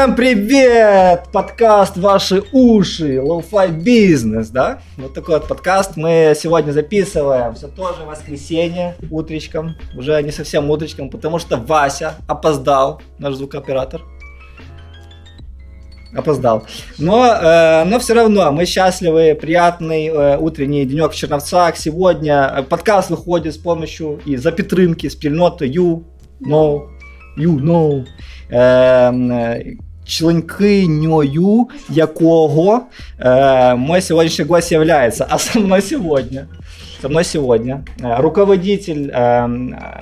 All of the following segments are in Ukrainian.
Всем привет! Подкаст «Ваши уши», Low-Fi Business, да? Вот такой вот подкаст мы сегодня записываем. Все тоже воскресенье, утречком. Уже не совсем утречком, потому что Вася опоздал, наш звукооператор. Опоздал. Но, э, но все равно мы счастливы, приятный э, утренний денек в Черновцах. Сегодня э, подкаст выходит с помощью и за Петрынки, спільноти You Know, You Know. Е, членкинею якого э, мой сегодняшний гость является. А со мной сегодня, со мной сегодня э, руководитель э,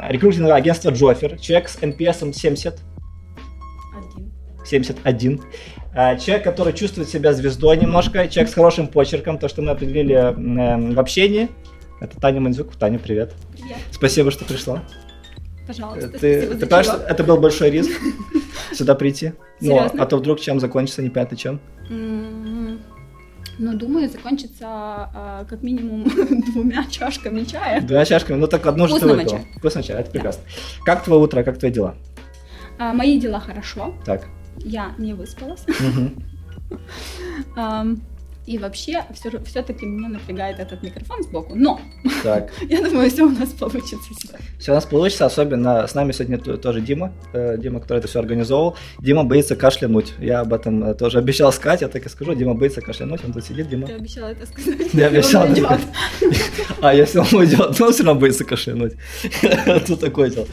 рекрутингового агентства Джофер, человек с NPS 70. 71. Э, человек, который чувствует себя звездой немножко, человек с хорошим почерком, то, что мы определили э, в общении. Это Таня Мандзюк. Таня, привет. Привет. Спасибо, что пришла. Пожалуйста, ты, ты понимаешь, что это был большой риск сюда прийти? Ну, а то вдруг чем закончится, непонятно чем. Ну, думаю, закончится а, как минимум двумя чашками чая. Двумя чашками, ну так одно что ты Вкусного выпила. чая. Вкусный чай, это прекрасно. Как твое утро, как твои дела? А, мои дела хорошо. Так. Я не выспалась. И вообще, все, все-таки меня напрягает этот микрофон сбоку. Но Так. я думаю, все у нас получится. Все у нас получится, особенно с нами сегодня тоже Дима, э, Дима, который это все организовал. Дима боится кашлянуть. Я об этом э, тоже обещал сказать, я так и скажу. Дима боится кашлянуть, он тут сидит, Дима. Ты обещала это сказать. Я обещал. А, если он уйдет, он все равно боится кашлянуть. Тут такое дело.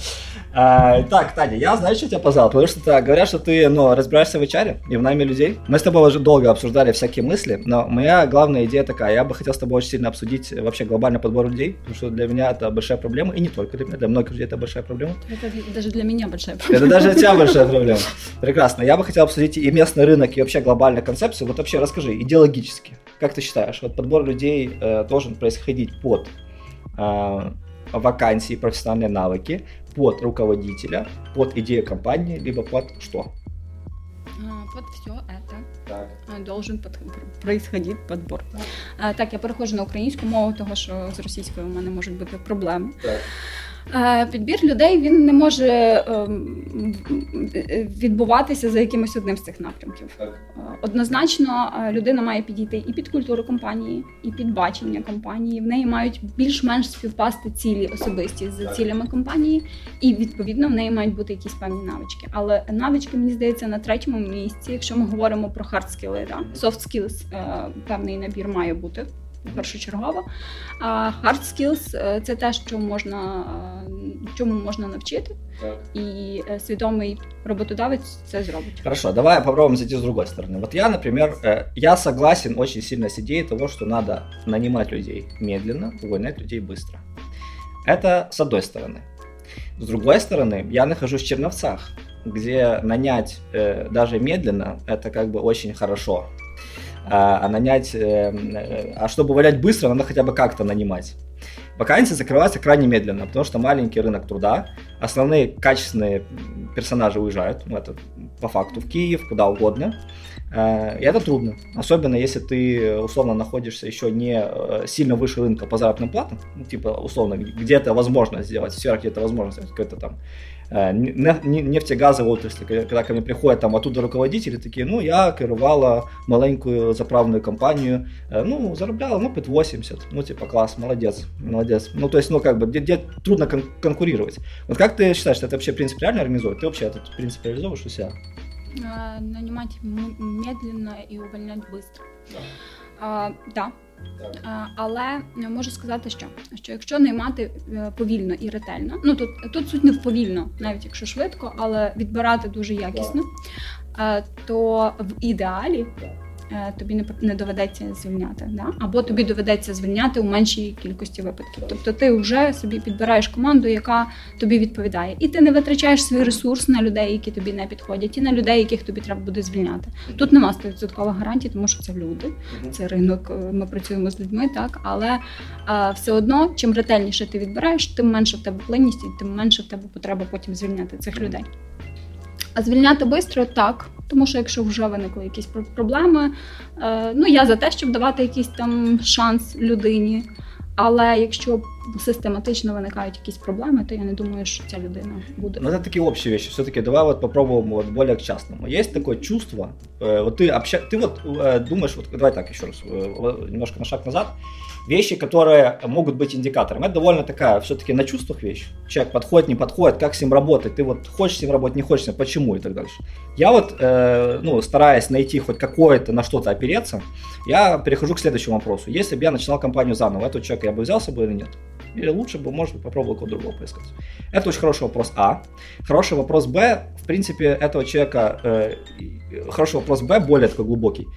А, Так, Таня, я знаю, что тебя позвал, потому что ты- говорят, что ты ну, разбираешься в HR и в найме людей. Мы с тобой уже долго обсуждали всякие мысли, но моя главная идея такая, я бы хотел с тобой очень сильно обсудить вообще глобальный подбор людей, потому что для меня это большая проблема, и не только для меня, для многих людей это большая проблема. Это даже для меня большая проблема. Это даже для тебя большая проблема. Прекрасно. Я бы хотел обсудить и местный рынок, и вообще глобальную концепцию. Вот вообще расскажи, идеологически, как ты считаешь, вот подбор людей э, должен происходить под э, вакансии, профессиональные навыки, под руководителя, под идею компании, либо под что? А, Вот все это Так. а, должен под- происходить подбор. А, Так, я переходжу на українську мову, тому що з російською у мене можуть бути проблеми. Так. Е, Підбір людей він не може ем, відбуватися за якимось одним з цих напрямків. Е, Однозначно, е, людина має підійти і під культуру компанії, і під бачення компанії. В неї мають більш-менш співпасти цілі особисті з цілями компанії, і відповідно в неї мають бути якісь певні навички. Але навички, мені здається, на третьому місці, якщо ми говоримо про hard skills, да? soft skills, е, певний набір має бути. Першочергово. А hard skills це те, що можна, чому можна навчити, е, свідомий роботодавець це зробить. Хорошо, давай попробуем зайти с другой стороны. Вот я, например, я согласен очень сильно с идеей того, что надо нанимать людей медленно, увольнять людей быстро. Это с одной стороны. С другой стороны, я нахожусь в Черновцах, где нанять э, даже медленно, это как бы очень хорошо. А, а нанять, э, э, а чтобы увольнять быстро, надо хотя бы как-то нанимать. Вакансии закрываются крайне медленно, потому что маленький рынок труда, основные качественные персонажи уезжают, ну, это по факту в Киев, куда угодно. Э, И это трудно, особенно если ты условно находишься еще не сильно выше рынка по заработным платам, ну, типа условно где-то возможно сделать, в сферах где-то возможно сделать какой-то там нефтегазовой отрасли, когда ко мне приходят там оттуда руководители такие, ну я керувала маленькую заправную компанию, э, ну заробляла, ну під 80, ну типа класс, молодец, молодец. Ну то есть, ну как бы, где, где трудно кон- конкурировать. Вот как ты считаешь, что это вообще принцип реально организовывать? Ты вообще этот принцип реализовываешь у себя? Э, Нанимать медленно і увольнять швидко. А, да. Так. але можу сказати, що, що якщо наймати е, повільно і ретельно, ну тут, тут суть не в повільно, навіть якщо швидко, але відбирати дуже якісно, так. то в ідеалі е, тобі не, не доведеться звільняти, да? або тобі доведеться звільняти у меншій кількості випадків. Тобто ти вже собі підбираєш команду, яка тобі відповідає, і ти не витрачаєш свій ресурс на людей, які тобі не підходять, і на людей, яких тобі треба буде звільняти. Тут нема 100% гарантій, тому що це люди це ринок, е, ми працюємо з людьми, так але е, все одно, чим ретельніше ти відбираєш, тим менше в тебе плинність і тим менше в тебе потреба потім звільняти цих людей. А звільняти швидко так, тому що якщо вже виникли якісь проблеми, е, ну я за те, щоб давати якийсь там шанс людині. Але якщо систематично виникають якісь проблеми, то я не думаю, що ця людина буде. Ну, это такие общие вещи. Все-таки давай вот попробуем вот более к частному. Есть такое чувство, э, вот ты обща... ты вот э, думаешь, вот давай так еще раз, немножко на шаг назад, вещи, которые могут быть индикатором. Это довольно такая все-таки на чувствах вещь. Человек подходит, не подходит, как с ним работать, ты вот хочешь с ним работать, не хочешь, почему и так дальше. Я вот, э, ну, стараясь найти хоть какое-то на что-то опереться, я перехожу к следующему вопросу. Если бы я начинал компанию заново, этого человека я бы взял с собой или нет? Лучше бы, может быть, попробовал кого другого поискать? Это очень хороший вопрос А. Хороший вопрос Б. В принципе, этого человека... Э, хороший вопрос Б, более такой глубокий.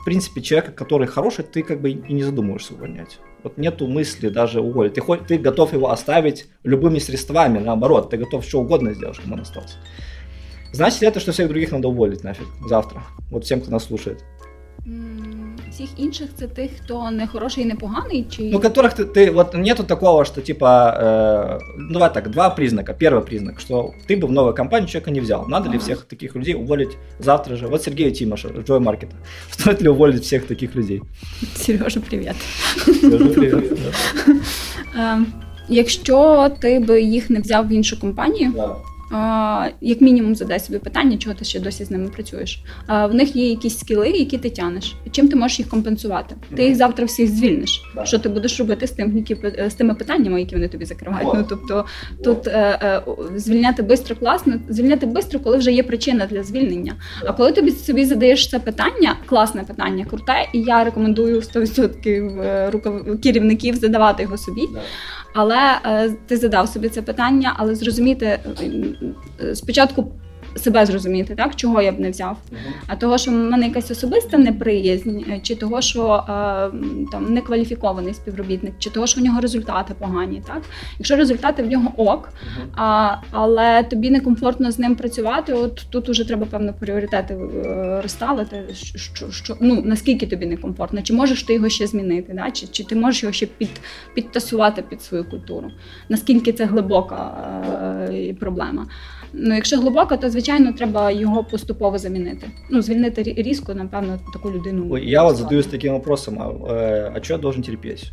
В принципе, человека, который хороший, ты как бы и не задумываешься увольнять. Вот нету мысли даже уволить. Ты, хоть, ты готов его оставить любыми средствами, наоборот. Ты готов что угодно сделать, чтобы он остался. Значит ли это, что всех других надо уволить нафиг завтра? Вот всем, кто нас слушает. Всіх інших це тих, хто не хороший і не поганий, чи ну которых ты, ты вот нету такого, что типа э, ну давай так два признака. Первый признак, что ты бы в новую компанию человека не взял. Надо ли всех таких людей уволить завтра же? Вот Сергея Тимоша, Джой Маркета. Стоит ли уволить всех таких людей? Сережа, привіт. Сережа, привіт. Якщо ти би їх не взяв в іншу компанію. як мінімум задай собі питання, чого ти ще досі з ними працюєш. В них є якісь скіли, які ти тянеш. Чим ти можеш їх компенсувати? Ти їх завтра всіх звільниш. Да. Що ти будеш робити з тим, які з тими питаннями, які вони тобі закривають? О. Ну тобто тут е, е, звільняти швидко класно, звільняти швидко, коли вже є причина для звільнення. А коли тобі собі задаєш це питання, класне питання, круте, і я рекомендую 100% е, керівників задавати його собі. Да. Але е, ти задав собі це питання, але зрозуміти спочатку себе зрозуміти, так чого я б не взяв, а того, що в мене якась особиста неприязнь, е, чи того, що е, там некваліфікований співробітник, чи того, що в нього результати погані. Так, якщо результати в нього ок, а, але тобі некомфортно з ним працювати, от тут уже треба певно пріоритети е, розставити. Що, що ну наскільки тобі некомфортно, чи можеш ти його ще змінити, да? чи чи ти можеш його ще під, підтасувати під свою культуру? Наскільки це глибока е, проблема? Ну, якщо глибоко, то звичайно треба його поступово замінити. Ну, звільнити різко, напевно, таку людину. Ой, я от задаюсь таким вопросом: а, э, а что я должен терпеть?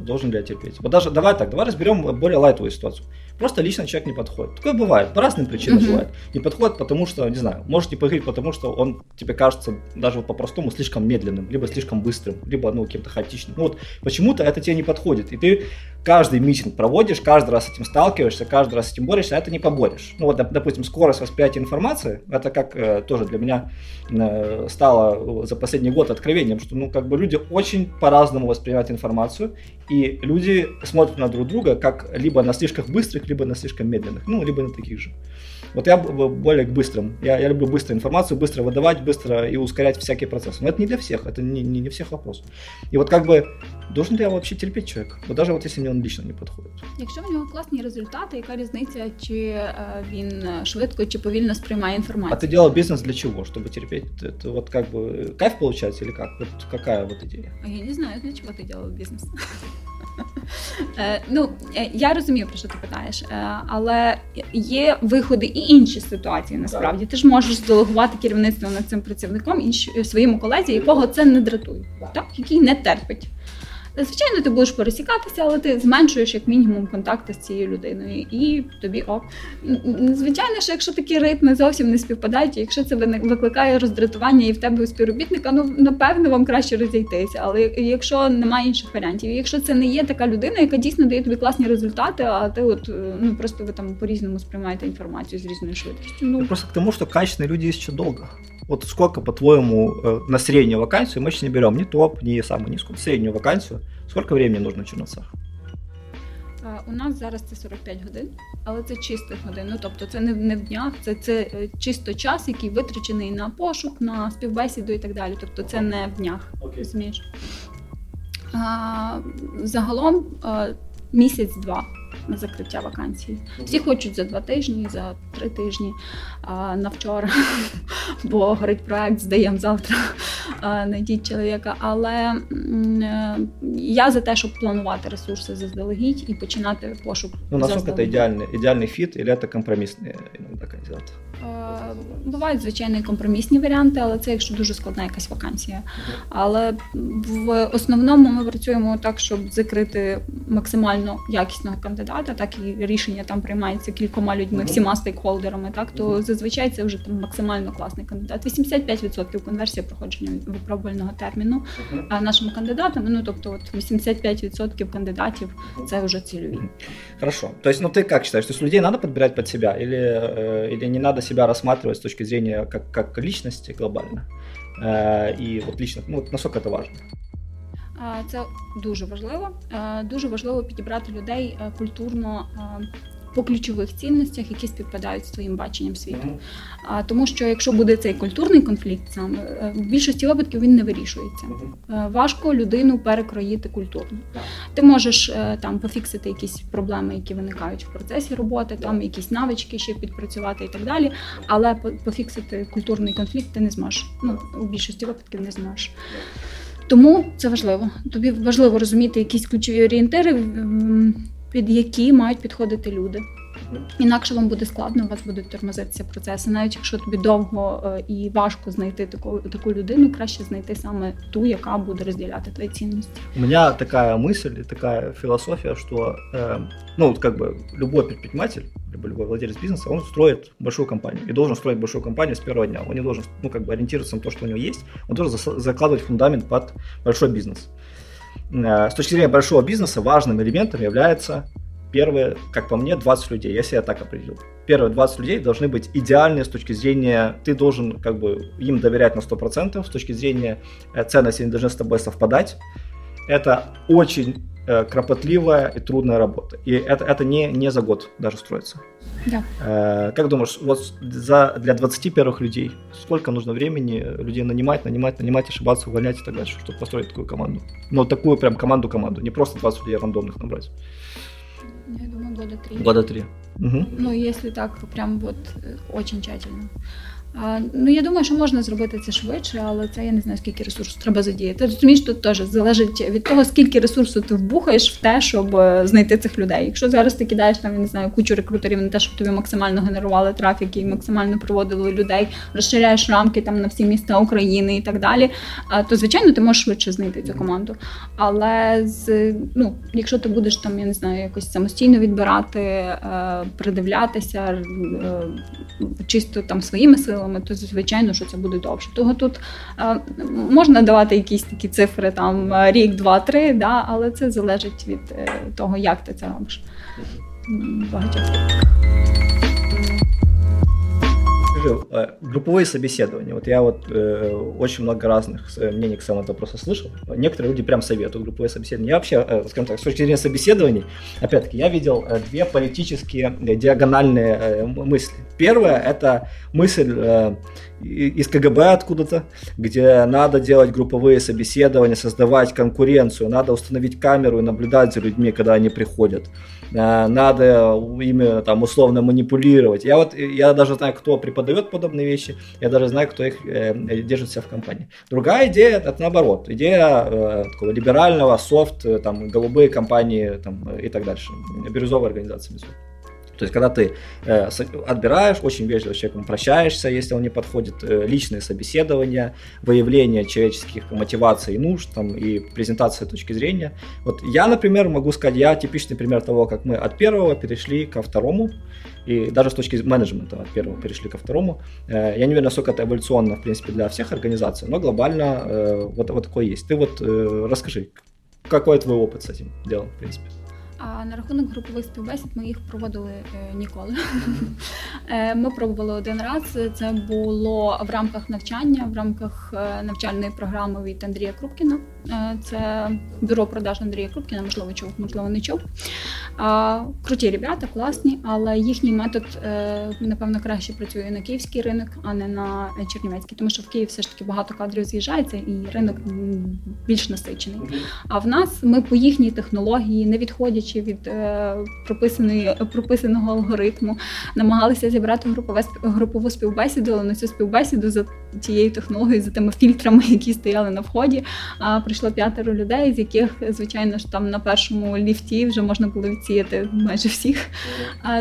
Должен ли я терпеть? Вот даже давай так, давай разберем более лайтовую ситуацию. Просто лично человек не подходит. Такое бывает, по разным причинам uh-huh. бывает. Не подходит, потому что, не знаю, может не поговорить, потому что он тебе кажется даже вот по-простому слишком медленным, либо слишком быстрым, либо ну каким-то хаотичным. Ну вот почему-то это тебе не подходит, и ты каждый митинг проводишь, каждый раз с этим сталкиваешься, каждый раз с этим борешься, а это не поборешь. Ну вот, допустим, скорость восприятия информации, это как э, тоже для меня э, стало за последний год откровением, что ну как бы люди очень по-разному воспринимают информацию, и люди смотрят на друг друга как либо на слишком быстрых, либо на слишком медленных, ну либо на таких же. Вот я более к быстрым. Я, я люблю быструю информацию, быстро выдавать, быстро и ускорять всякие процессы. Но это не для всех, это не, не, не всех вопрос. И вот как бы должен ли я вообще терпеть человека? Вот даже вот если мне он лично не підходить. Якщо в нього класні результати, яка різниця, чи він швидко чи повільно сприймає інформацію? А ти делал бізнес для чого? Щоб терпеть? Это вот как бы кайф получается или как? Вот какая вот идея? А я не знаю, для чого ти делал бізнес. Ну, я розумію, про що ти питаєш, але є виходи і інші ситуації. Насправді ти ж можеш делегувати керівництво над цим працівником іншому своєму колезі, якого це не дратує, так який не терпить. Звичайно, ти будеш пересікатися, але ти зменшуєш як мінімум контакти з цією людиною, і тобі ок. Звичайно, що якщо такі ритми зовсім не співпадають, якщо це викликає роздратування і в тебе у співробітника, ну напевно вам краще розійтися. Але якщо немає інших варіантів, якщо це не є така людина, яка дійсно дає тобі класні результати, а ти от ну просто ви там по різному сприймаєте інформацію з різною швидкістю. Ну просто к тому, що качественні люди є ще довго. Вот сколько, по-твоему, э, на среднюю вакансию, мы сейчас не берем ни топ, ни самую низкую, среднюю вакансию, сколько времени нужно в Черносах? У нас зараз це 45 годин, але це чистих годин. Ну тобто це не в не в днях, це це е, чисто час, який витрачений на пошук, на співбесіду і так далі. Тобто це не в днях. розумієш. А, Загалом місяць-два на закриття вакансії. Всі хочуть за два тижні, за три тижні а, на вчора, бо горить проект, здаємо завтра. Найдіть чоловіка. Але е, я за те, щоб планувати ресурси заздалегідь і починати пошук. Ну, наскільки це ідеальний ідеальний фіт, і це компромісний іноді кандидат? Бувають звичайно компромісні варіанти, але це якщо дуже складна якась вакансія. Але в основному ми працюємо так, щоб закрити максимально якісного кандидата, так і рішення там приймається кількома людьми, всіма стейкхолдерами. Так то зазвичай це вже там максимально класний кандидат. 85% конверсія проходження випробувального терміну а нашими кандидатами. Ну тобто, от 85% кандидатів це вже цільові. Хорошо. Тобто, ну ти як вважаєш, тобто людей треба підбирати під себе, или, э, или не треба себе рассматривать з точки зрения как, как личности глобально? І от лично, ну, насколько це важно? Це дуже важливо. Дуже важливо підібрати людей е, культурно по ключових цінностях, які співпадають з твоїм баченням світу. А тому, що якщо буде цей культурний конфлікт, саме е, в більшості випадків він не вирішується. Е, важко людину перекроїти культурно. Ти можеш е, там пофіксити якісь проблеми, які виникають в процесі роботи, там якісь навички ще підпрацювати і так далі. Але пофіксити культурний конфлікт ти не зможеш. Ну у більшості випадків не зможеш. Тому це важливо. Тобі важливо розуміти якісь ключові орієнтири під які мають підходити люди. Інакше вам буде складно, у вас будуть тормозитися процеси. Навіть якщо тобі довго е, і важко знайти таку таку людину, краще знайти саме ту, яка буде розділяти твої цінності. У мене така мисль, така філософія, що э, ну вот как бы любой предприниматель, либо любой владелец бизнеса, он строит большую компанию и должен строить большую компанию с первого дня. Он не должен, ну как бы ориентироваться на то, что у него есть, он должен закладывать фундамент под большой бизнес. Э, с точки зрения большого бизнеса важным элементом является первые, как по мне, 20 людей. Я себя так определил. Первые 20 людей должны быть идеальные с точки зрения, ты должен как бы им доверять на 100%, с точки зрения э, ценности они должны с тобой совпадать. Это очень э, кропотливая и трудная работа. И это, это не, не за год даже строится. Да. Э, как думаешь, вот за, для 20 первых людей сколько нужно времени людей нанимать, нанимать, нанимать, ошибаться, увольнять и так дальше, чтобы построить такую команду? Ну, такую прям команду-команду, не просто 20 людей рандомных набрать. Я думаю, года три. Года три. Угу. Ну, если так, прям вот э, очень тщательно. Ну, я думаю, що можна зробити це швидше, але це я не знаю, скільки ресурсу треба задіяти. Розумієш, тут теж залежить від того, скільки ресурсу ти вбухаєш в те, щоб е, знайти цих людей. Якщо зараз ти кидаєш там, я не знаю, кучу рекрутерів на те, щоб тобі максимально генерували трафік і максимально проводили людей, розширяєш рамки там на всі міста України і так далі, то звичайно ти можеш швидше знайти цю команду. Але з ну, якщо ти будеш там, я не знаю, якось самостійно відбирати, е, придивлятися е, чисто там своїми силами силами, то звичайно, що це буде довше. Того тут е, можна давати якісь такі цифри, там рік, два, три, да, але це залежить від е, того, як ти це робиш. Багатьох. Скажи, э, групповые собеседования. Вот я вот э, очень много разных мнений к самому вопросу слышал. Некоторые люди прям советуют групповые собеседования. Я вообще, э, скажем так, с точки зрения собеседований, опять-таки, я видел э, две политические э, диагональные э, мысли. Первое – это мысль э, из КГБ откуда-то, где надо делать групповые собеседования, создавать конкуренцию, надо установить камеру и наблюдать за людьми, когда они приходят. Э, надо ими там условно манипулировать. Я вот я даже знаю, кто преподает подобные вещи, я даже знаю, кто их э, держит себя в компании. Другая идея это наоборот, идея э, такого либерального софт, э, там голубые компании там, и так дальше, бирюзовые организации. То есть, когда ты э, отбираешь, очень вежливо с человеком прощаешься, если он не подходит, э, личные собеседования, выявление человеческих мотиваций и нужд там, и презентация точки зрения. Вот я, например, могу сказать, я типичный пример того, как мы от первого перешли ко второму, и даже с точки менеджмента от первого перешли ко второму. Э, я не уверен, насколько это эволюционно, в принципе, для всех организаций, но глобально э, вот, вот такое есть. Ты вот э, расскажи, какой твой опыт с этим делом, в принципе? А на рахунок групових співбесід ми їх проводили е, ніколи. Е, ми пробували один раз. Це було в рамках навчання, в рамках е, навчальної програми від Андрія Крупкіна. Це бюро продаж Андрія Крупкіна, можливо, чув, можливо, не чув. Круті ребята, класні, але їхній метод, напевно, краще працює на київський ринок, а не на Чернівецький, тому що в Київ все ж таки багато кадрів з'їжджається і ринок більш насичений. А в нас ми по їхній технології, не відходячи від е, прописаного алгоритму, намагалися зібрати групову співбесіду, але на цю співбесіду за тією технологією, за тими фільтрами, які стояли на вході. Прийшло п'ятеро людей, з яких, звичайно ж, там на першому ліфті вже можна було відсіяти майже всіх.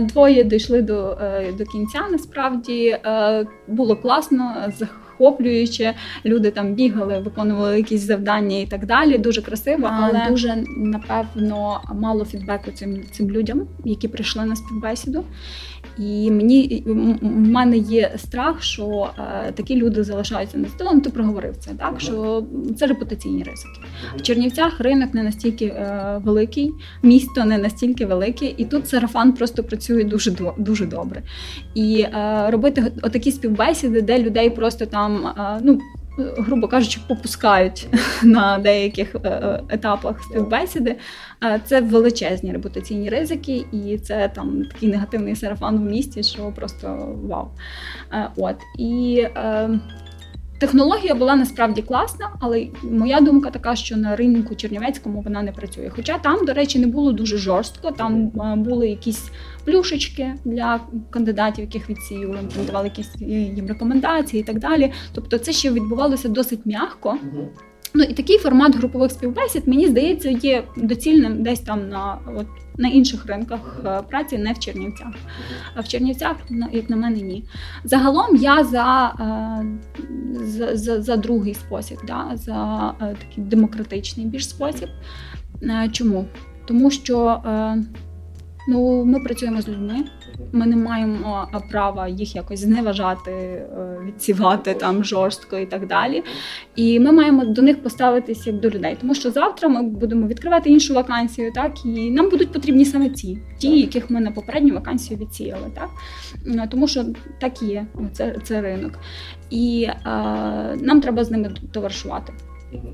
Двоє дійшли до, е, до кінця. Насправді е, було класно захоплююче. Люди там бігали, виконували якісь завдання і так далі. Дуже красиво, але дуже напевно мало фідбеку цим цим людям, які прийшли на співбесіду. І мені в мене є страх, що е, такі люди залишаються на столом. Ти проговорив це, так що це репутаційні ризики. В Чернівцях ринок не настільки е, великий, місто не настільки велике, і тут сарафан просто працює дуже дуже добре. І е, робити отакі співбесіди, де людей просто там е, ну грубо кажучи, попускають на деяких е, е, етапах співбесіди. Е, це величезні репутаційні ризики, і це там такий негативний сарафан в місті, що просто вау. От і Технологія була насправді класна, але моя думка така, що на ринку Чернівецькому вона не працює. Хоча там, до речі, не було дуже жорстко. Там були якісь плюшечки для кандидатів, яких відсіювали, там давали якісь їм рекомендації і так далі. Тобто, це ще відбувалося досить м'яко. Ну і такий формат групових співбесід, мені здається, є доцільним десь там на от, на інших ринках е, праці, не в Чернівцях. А в Чернівцях, як на мене, ні. Загалом я за е, за, за, за другий спосіб, да, за е, такий демократичний більш спосіб. Чому? Тому що ну, ми працюємо з людьми. Ми не маємо права їх якось зневажати, е, відсівати там жорстко і так далі. І ми маємо до них поставитися як до людей, тому що завтра ми будемо відкривати іншу вакансію, так і нам будуть потрібні саме ці, ті, яких ми на попередню вакансію відсіяли, так тому що так і є. Це це ринок, і е, нам треба з ними товаришувати.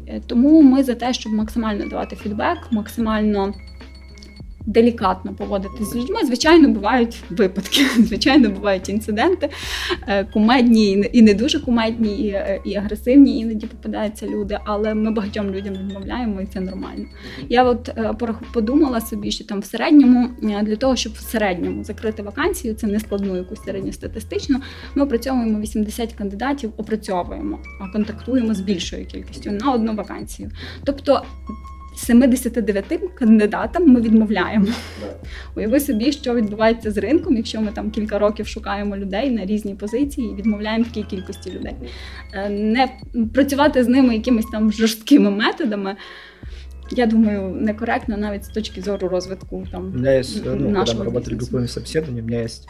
Е, тому ми за те, щоб максимально давати фідбек, максимально делікатно поводитися з людьми. Звичайно, бувають випадки, звичайно, бувають інциденти, е, кумедні і не дуже кумедні, і, е, і агресивні іноді попадаються люди, але ми багатьом людям відмовляємо, і це нормально. Я от е, подумала собі, що там в середньому для того, щоб в середньому закрити вакансію, це не складну якусь середньостатистичну, ми опрацьовуємо 80 кандидатів, опрацьовуємо, а контактуємо з більшою кількістю на одну вакансію. Тобто 79 кандидатам ми відмовляємо. Уяви собі, що відбувається з ринком, якщо ми там кілька років шукаємо людей на різні позиції і відмовляємо такій кількості людей. Е, не працювати з ними якимись там жорсткими методами. Я думаю, некорректно навіть з точки зору розвитку там. У меня есть, ну, когда мы работали групповыми собеседованиями, у меня есть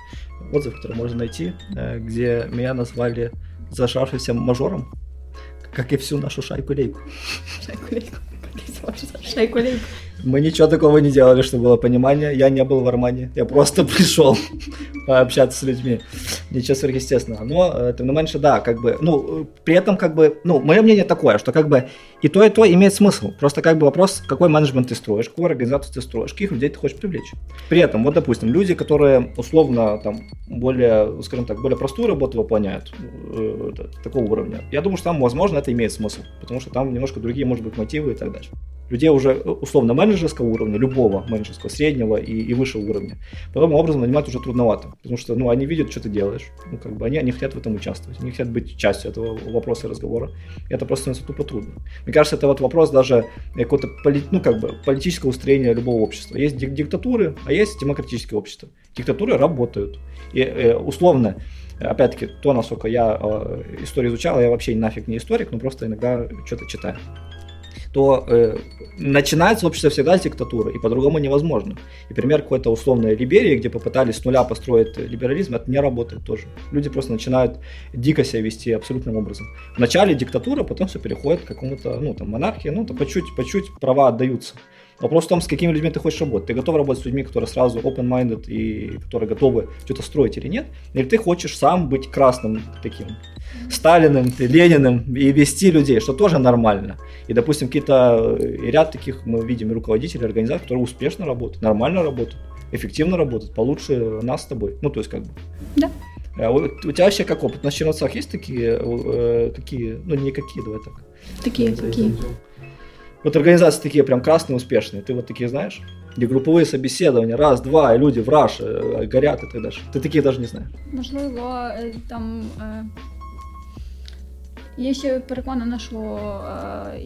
отзыв, который можно найти, э, где меня назвали зажавшимся мажором, как и всю нашу шайку-лейку. Шайку-лейку. 我就是摔过那个。Мы ничего такого не делали, чтобы было понимание. Я не был в Армании. Я просто пришел пообщаться с людьми. Ничего сверхъестественного. Но, э, тем не меньше, да, как бы, ну, при этом, как бы, ну, мое мнение такое, что, как бы, и то, и то имеет смысл. Просто, как бы, вопрос, какой менеджмент ты строишь, какую организацию ты строишь, каких людей ты хочешь привлечь. При этом, вот, допустим, люди, которые, условно, там, более, скажем так, более простую работу выполняют, э, такого уровня, я думаю, что там, возможно, это имеет смысл, потому что там немножко другие, может быть, мотивы и так далее людей уже э, условно менеджерского уровня, любого менеджерского, среднего и, и выше уровня. Подобным образом нанимать уже трудновато, потому что ну, они видят, что ты делаешь, ну, как бы они, они хотят в этом участвовать, они хотят быть частью этого вопроса и разговора. И это просто становится тупо трудно. Мне кажется, это вот вопрос даже какого-то поли, ну, как бы, политического устроения любого общества. Есть диктатуры, а есть демократическое общество. Диктатуры работают. И э, условно, опять-таки, то, насколько я э, историю изучал, я вообще нафиг не историк, но просто иногда что-то читаю то э, начинается общество всегда с диктатуры, и по-другому невозможно. И пример какой-то условной Либерии, где попытались с нуля построить либерализм, это не работает тоже. Люди просто начинают дико себя вести абсолютным образом. Вначале диктатура, потом все переходит к какому-то, ну, там, монархии, ну, то по чуть, по чуть права отдаются. Вопрос в том, с какими людьми ты хочешь работать. Ты готов работать с людьми, которые сразу open-minded и которые готовы что-то строить или нет? Или ты хочешь сам быть красным таким Сталиным, Лениным и вести людей, что тоже нормально. И, допустим, какие-то э, ряд таких мы видим руководителей организаций, которые успешно работают, нормально работают, эффективно работают, получше нас с тобой. Ну, то есть как бы. Да. А у, у тебя вообще как опыт? На Черновцах есть такие, э, какие, ну не какие, давай так. Такие, какие? Вот организации такие прям красные, успешные. Ты вот такие знаешь? Где групповые собеседования, раз, два, и люди в раш э, горят и так дальше. Ты такие даже не знаешь. Можливо, там Я ще переконана, що е,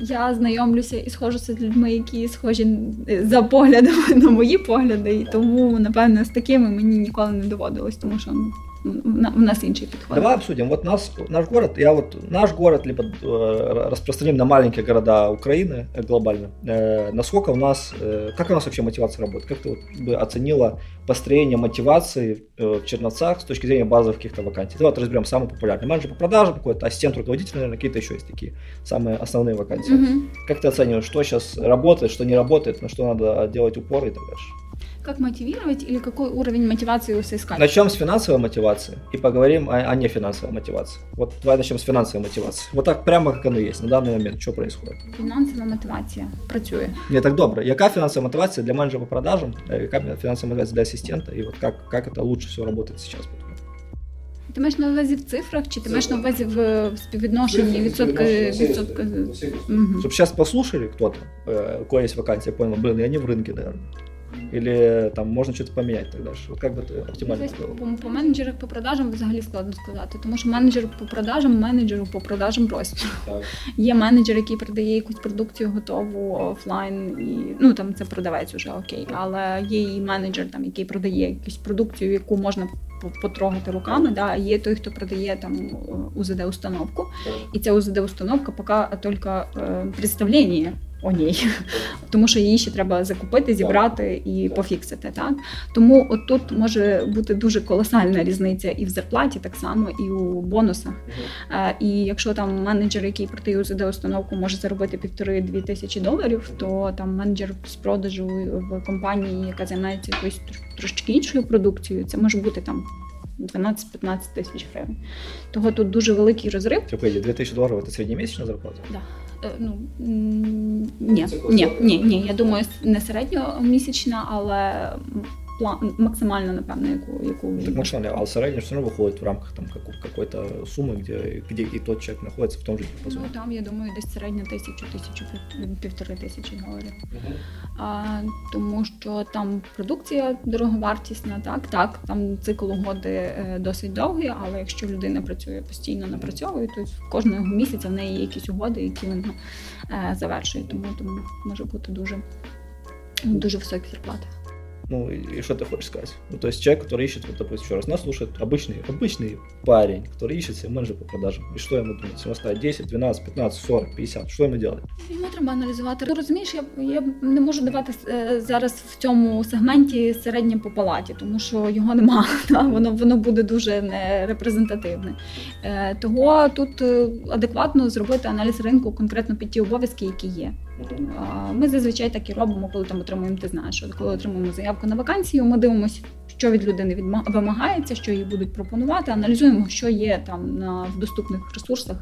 я знайомлюся і схожуся з людьми, які схожі за поглядами на мої погляди, і тому, напевно, з такими мені ніколи не доводилось, тому що ну, у нас інший подход. Давай обсудим. Вот нас, наш город, я вот наш город либо э, распространим на маленькие города Украины э, глобально. Э, насколько у нас, э, как у нас вообще мотивация работает? Как ты вот бы оценила построение мотивации э, в Черновцах с точки зрения базовых каких-то вакансий? Давай вот разберем самый популярный. Менеджер по продажам, какой-то ассистент руководителя, наверное, какие-то еще есть такие самые основные вакансии. Угу. Как ты оцениваешь, что сейчас работает, что не работает, на что надо делать упор и так дальше? Как мотивировать или какой уровень мотивации у соискателя? Начнем с финансовой мотивации и поговорим о, о нефинансовой мотивации. Вот давай начнем с финансовой мотивации. Вот так прямо как оно есть на данный момент. Что происходит? Фінансова мотивація працює. Не так добре. Яка финансовая мотивация для менеджера по продажам, яка финансовая мотивация для ассистента, и вот как, как это лучше всего работает сейчас? Ти маєш на увазі в цифрах, чи ти маєш на увазі в співвідношенні відсотки відсотки? Угу. Чтобы сейчас послушали кто-то, у кого есть вакансия, понял, блин, я не в рынке, наверное. Или там можна щось поміняти так далі? От як би ти оптимально сказала? По, по менеджерах по продажам взагалі складно сказати, тому що менеджер по продажам, менеджеру по продажам простір. Є менеджер, який продає якусь продукцію готову офлайн, і ну там це продавець уже окей. Але є і менеджер, там який продає якусь продукцію, яку можна потрогати руками. Да, Є той, хто продає там УЗД установку, і ця УЗД установка поки тільки е, представлення о ній, тому що її ще треба закупити, зібрати і пофіксити. Так тому от тут може бути дуже колосальна різниця і в зарплаті, так само, і у бонусах. Е, і якщо там менеджер, який УЗД установку, може заробити півтори-дві тисячі доларів, то там менеджер з продажу в компанії, яка займається якоюсь трошки іншою продукцією, це може бути там 12-15 тисяч гривень. Того тут дуже великий розрив. Типу, 2 тисячі доларів це середньомісячна зарплата? Да. Е, ну, ні, ні, ні, ні. Я думаю, не середньомісячна, але план максимально, напевно, яку яку так максимально, а середня все одно виходить в рамках там какой-то суми, де где і тот человек знаходиться в тому ж Ну там я думаю, десь середня тисячу, тисячу півтори тисячі доларів. Uh-huh. А, Тому що там продукція дороговартісна, так так, там цикл угоди е, досить довгий, але якщо людина працює постійно напрацьовує, то кожного місяця в неї є якісь угоди, які вона е, завершує. Тому тому може бути дуже, дуже високі зарплати. Ну, и что ты хочешь сказать? Ну, то есть человек, который ищет, вот, допустим, еще раз, нас слушает обычный, обычный парень, который ищет себе менеджер по продажам. І що йому думати? Йому ставить 10, 12, 15, 40, 50. Що йому робити? Йому треба аналізувати. Ти розумієш, я, я не можу давати е, зараз в цьому сегменті середнє по палаті, тому що його нема. Та? Воно воно буде дуже нерепрезентативне. Е, того тут е, адекватно зробити аналіз ринку конкретно під ті обов'язки, які є. Ми зазвичай так і робимо, коли там отримуємо, ти знаєш, коли отримуємо заявку на вакансію, ми дивимося, що від людини вимагається, що їй будуть пропонувати, аналізуємо, що є там на в доступних ресурсах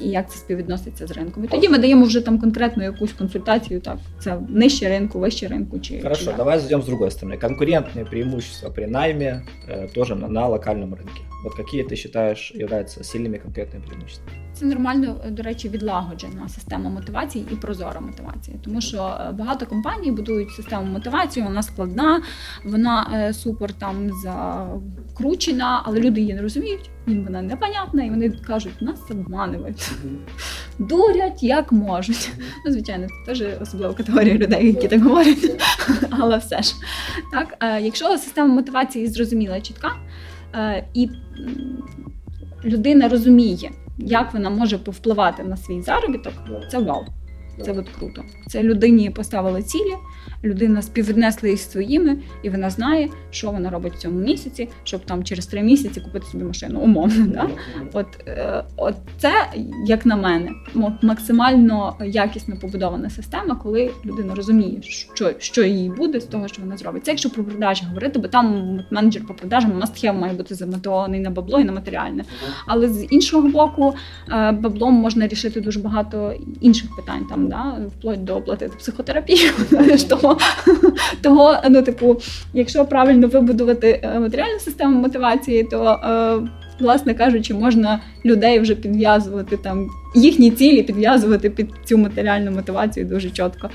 і як це співвідноситься з ринком. І тоді ми даємо вже там конкретну якусь консультацію, так це нижче ринку, вище ринку. Чи Хорошо, чи давай зайдем з другої сторони. Конкурентні преимущества при найме э, тоже на, на локальному ринку. Вот какие ты считаешь являются сильными конкретными преимуществами? Це нормально, до речі, відлагоджена система мотивації і прозора мотивація. Тому що е, багато компаній будують систему мотивації, вона складна, вона е, супер там закручена, але люди її не розуміють, їм вона непонятна, і вони кажуть, нас обманюють. Дурять як можуть. Ну, звичайно, це теж особлива категорія людей, які так говорять. Але все ж так, е, якщо система мотивації зрозуміла чітка і людина розуміє як вона може повпливати на свій заробіток, це вау. Це от круто. Це людині поставили цілі, людина співвіднесла їх своїми, і вона знає, що вона робить в цьому місяці, щоб там через три місяці купити собі машину. Умовно, да? От е, от це, як на мене, максимально якісно побудована система, коли людина розуміє, що що їй буде з того, що вона зробить. Це якщо про продажі говорити, бо там менеджер по продажам мастхем має бути замотований на бабло і на матеріальне. Але з іншого боку, е, баблом можна рішити дуже багато інших питань, там да, вплоть до оплатити психотерапію. того того, ну, типу, якщо правильно вибудувати е, матеріальну систему мотивації, то е, власне кажучи, можна людей вже підв'язувати там їхні цілі, підв'язувати під цю матеріальну мотивацію дуже чітко.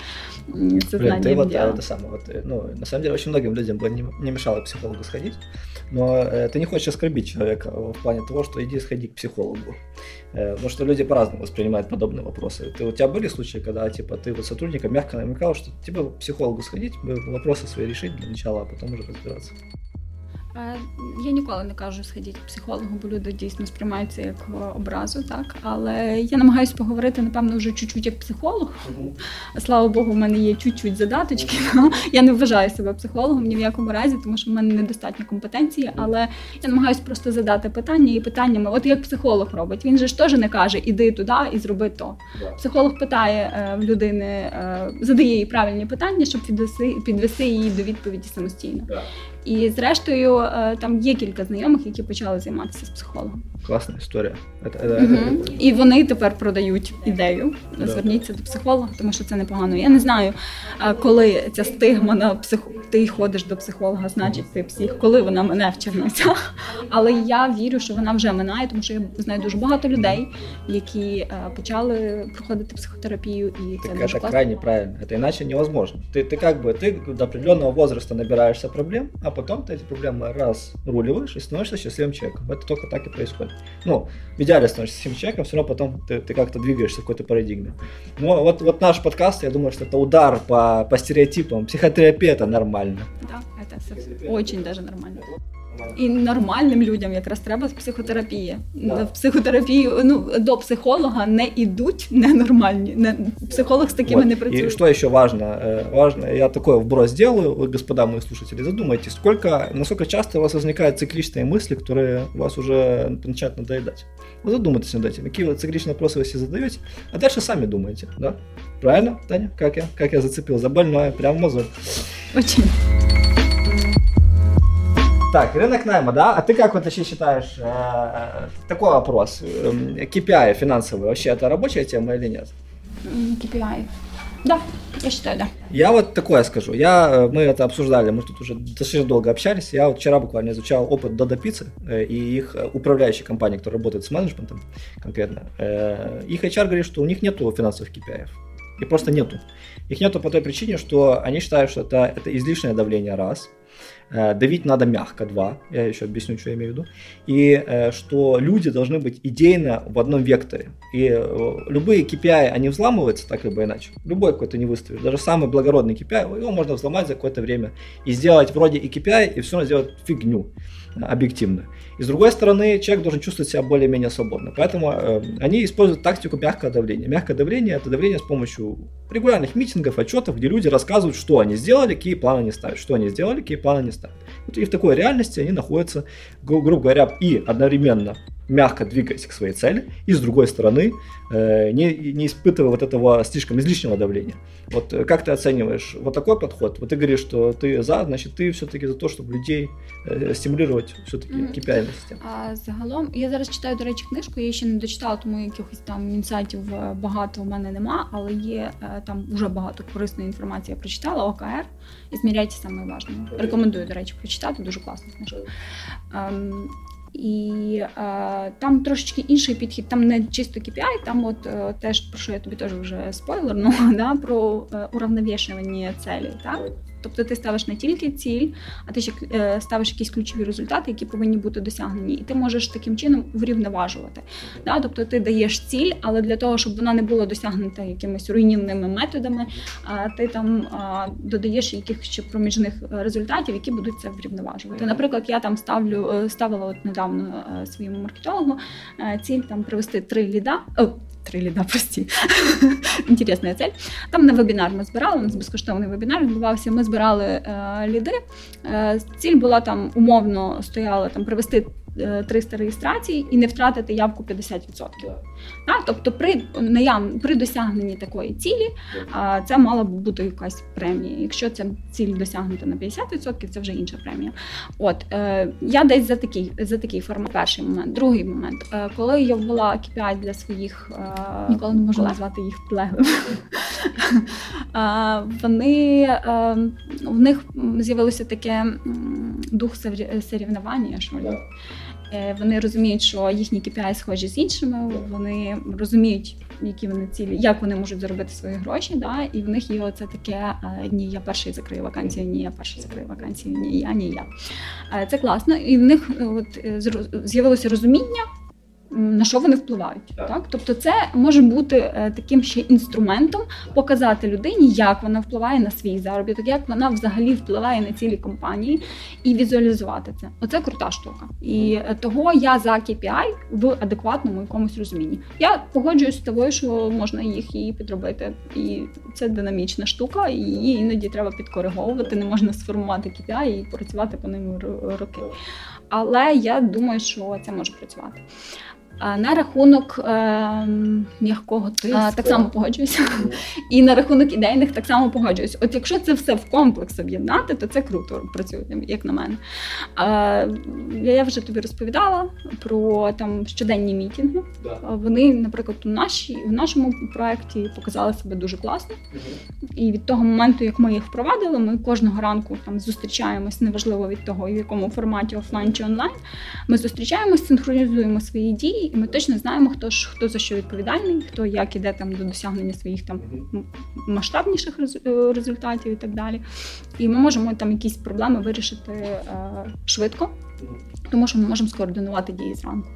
Блин, ты вот это самое, вот, ну, на самом деле очень многим людям бы не, не мешало к психологу сходить, но э, ты не хочешь оскорбить человека в плане того, что иди сходи к психологу. Э, потому что люди по-разному воспринимают подобные вопросы. Ты, у тебя были случаи, когда типа ты вот сотрудника мягко намекал, что типа к психологу сходить, вопросы свои решить для начала, а потом уже разбираться? Я ніколи не кажу сходіть к психологу, бо люди дійсно сприймаються як образу, так але я намагаюся поговорити, напевно, вже чуть-чуть як психолог. Слава Богу, в мене є чуть-чуть задаточки. Я не вважаю себе психологом ні в якому разі, тому що в мене недостатньо компетенції, але я намагаюся просто задати питання і питаннями, от як психолог робить. Він же ж теж не каже Іди туди і зроби то. Психолог питає е, в людини, е, задає їй правильні питання, щоб підвести її до відповіді самостійно. І зрештою, е, там є кілька знайомих, які почали займатися з психологом. Класна історія. Угу. І вони тепер продають ідею. Зверніться до психолога, тому що це непогано. Я не знаю, коли ця стигма на психо... ти ходиш до психолога, значить ти псих, коли вона мене в Чернівцях. Але я вірю, що вона вже минає, тому що я знаю дуже багато людей, які е, почали проходити психотерапію, і це так, дуже класно. крайне правильно. Це іначе невозможно. Ти ти как бы ти до определенного возраста набираєшся проблем, а потом ты эти проблемы разруливаешь и становишься счастливым человеком. Это только так и происходит. Ну, в идеале становишься счастливым человеком, все равно потом ты, ты как-то двигаешься в какой-то парадигме. Но вот, вот наш подкаст, я думаю, что это удар по, по стереотипам. Психотерапия это нормально. Да, это очень даже нормально. І нормальним людям якраз треба психотерапія. Да. В психотерапію ну, до психолога не йдуть ненормальні. Не, психолог з такими вот. не працює. И что еще важно? Э, важно, я такое вброс делаю, вы, господа мои слушатели, задумайтесь, сколько, насколько часто у вас возникают цикличные мысли, которые вас уже начинают надоедать. Вы задумайтесь над этим, какие вот цикличные вопросы вы себе задаете, а дальше сами думаете, да? Правильно, Таня? Как я? Как я зацепил? За больное, прям в мозоль. Очень. Так, рынок найма, да? А ты как вот вообще считаешь, э, такой вопрос, KPI финансовый, вообще это рабочая тема или нет? KPI. Да, я считаю, да. Я вот такое скажу. Я, э, мы это обсуждали, мы тут уже достаточно долго общались. Я вот вчера буквально изучал опыт Dodo Pizza э, и их управляющей компании, которая работает с менеджментом конкретно. Их HR говорит, что у них нету финансовых KPI. И просто нету. Их нету по той причине, что они считают, что это, это излишнее давление раз – Э, давить надо мягко, два. Я еще объясню, что я имею в виду. И э, что люди должны быть идейно в одном векторе. И э, любые KPI, они взламываются так либо иначе. Любой какой-то не выставишь. Даже самый благородный KPI, его можно взломать за какое-то время. И сделать вроде и KPI, и все равно сделать фигню объективно. И с другой стороны, человек должен чувствовать себя более-менее свободно. Поэтому э, они используют тактику мягкого давления. Мягкое давление – это давление с помощью регулярных митингов, отчетов, где люди рассказывают, что они сделали, какие планы они ставят, что они сделали, какие планы они ставят. Вот и в такой реальности они находятся, гру- грубо говоря, и одновременно мягко двигаясь к своей цели, и с другой стороны, э, не, не испытывая вот этого слишком излишнего давления. Вот э, как ты оцениваешь вот такой подход? Вот ты говоришь, что ты за, значит, ты все-таки за то, чтобы людей э, стимулювати все-таки mm-hmm. KPI систему. А загалом я зараз читаю, до речі, книжку, я її ще не дочитала, тому якихось там інсайтів е, багато у мене нема, але є е, там вже багато корисної інформації. Я прочитала ОКР і зміряйте саме важливе. Рекомендую, до речі, прочитати, дуже класна книжка. І е, там трошечки інший підхід, там не чисто KPI, там от е, теж про що я тобі теж вже спойлерну, да, про е, уравновішування цілі. Так? Тобто ти ставиш не тільки ціль, а ти ще е, ставиш якісь ключові результати, які повинні бути досягнені, і ти можеш таким чином врівноважувати. Да? Тобто ти даєш ціль, але для того, щоб вона не була досягнута якимись руйнівними методами, ти там додаєш якихось ще проміжних е, результатів, які будуть це врівноважувати. Наприклад, я там ставлю е, ставила от недавно своєму маркетологу ціль там привести три ліда три ліда прості. Інтересна цель. Там на вебінар ми збирали, у нас безкоштовний вебінар відбувався. Ми збирали е, ліди. Е, ціль була там умовно стояла там привести 300 е, реєстрацій і не втратити явку 50%. Так? Тобто, при наяв, при досягненні такої цілі це мала б бути якась премія. Якщо ця ціль досягнута на 50%, це вже інша премія. От е, я десь за такий за такий формат. Перший момент, другий момент, е, коли я ввела KPI для своїх, е, ніколи не можу назвати їх підлеглими. Вони в них з'явилося таке дух соревнування, що вони розуміють, що їхні KPI схожі з іншими. Вони розуміють, які вони цілі, як вони можуть заробити свої гроші. Да? І в них є оце таке: ні, я перший закрию вакансію, ні, я перший закрию вакансію, ні, я, ні, я. Це класно, і в них от з'явилося розуміння на що вони впливають. Так. так? Тобто, це може бути е, таким ще інструментом показати людині, як вона впливає на свій заробіток, як вона взагалі впливає на цілі компанії, і візуалізувати це. Оце крута штука. І е, того я за KPI в адекватному якомусь розумінні. Я погоджуюсь з тобою, що можна їх і підробити. І це динамічна штука, і її іноді треба підкориговувати. Не можна сформувати KPI і працювати по ним роки. Але я думаю, що це може працювати. На рахунок е, м'якого тиску так само погоджуюся. І на рахунок ідейних так само погоджуюся. От якщо це все в комплекс об'єднати, то це круто працює, як на мене. Е, я вже тобі розповідала про там щоденні мітинги. Да. Вони, наприклад, у нашій, в нашому проєкті показали себе дуже класно. Угу. І від того моменту, як ми їх впровадили, ми кожного ранку там зустрічаємось, неважливо від того, в якому форматі офлайн чи онлайн. Ми зустрічаємось, синхронізуємо свої дії і ми точно знаємо, хто ж хто за що відповідальний, хто як іде там до досягнення своїх там масштабніших е, результатів і так далі. І ми можемо там якісь проблеми вирішити е, швидко, тому що ми можемо скоординувати дії зранку.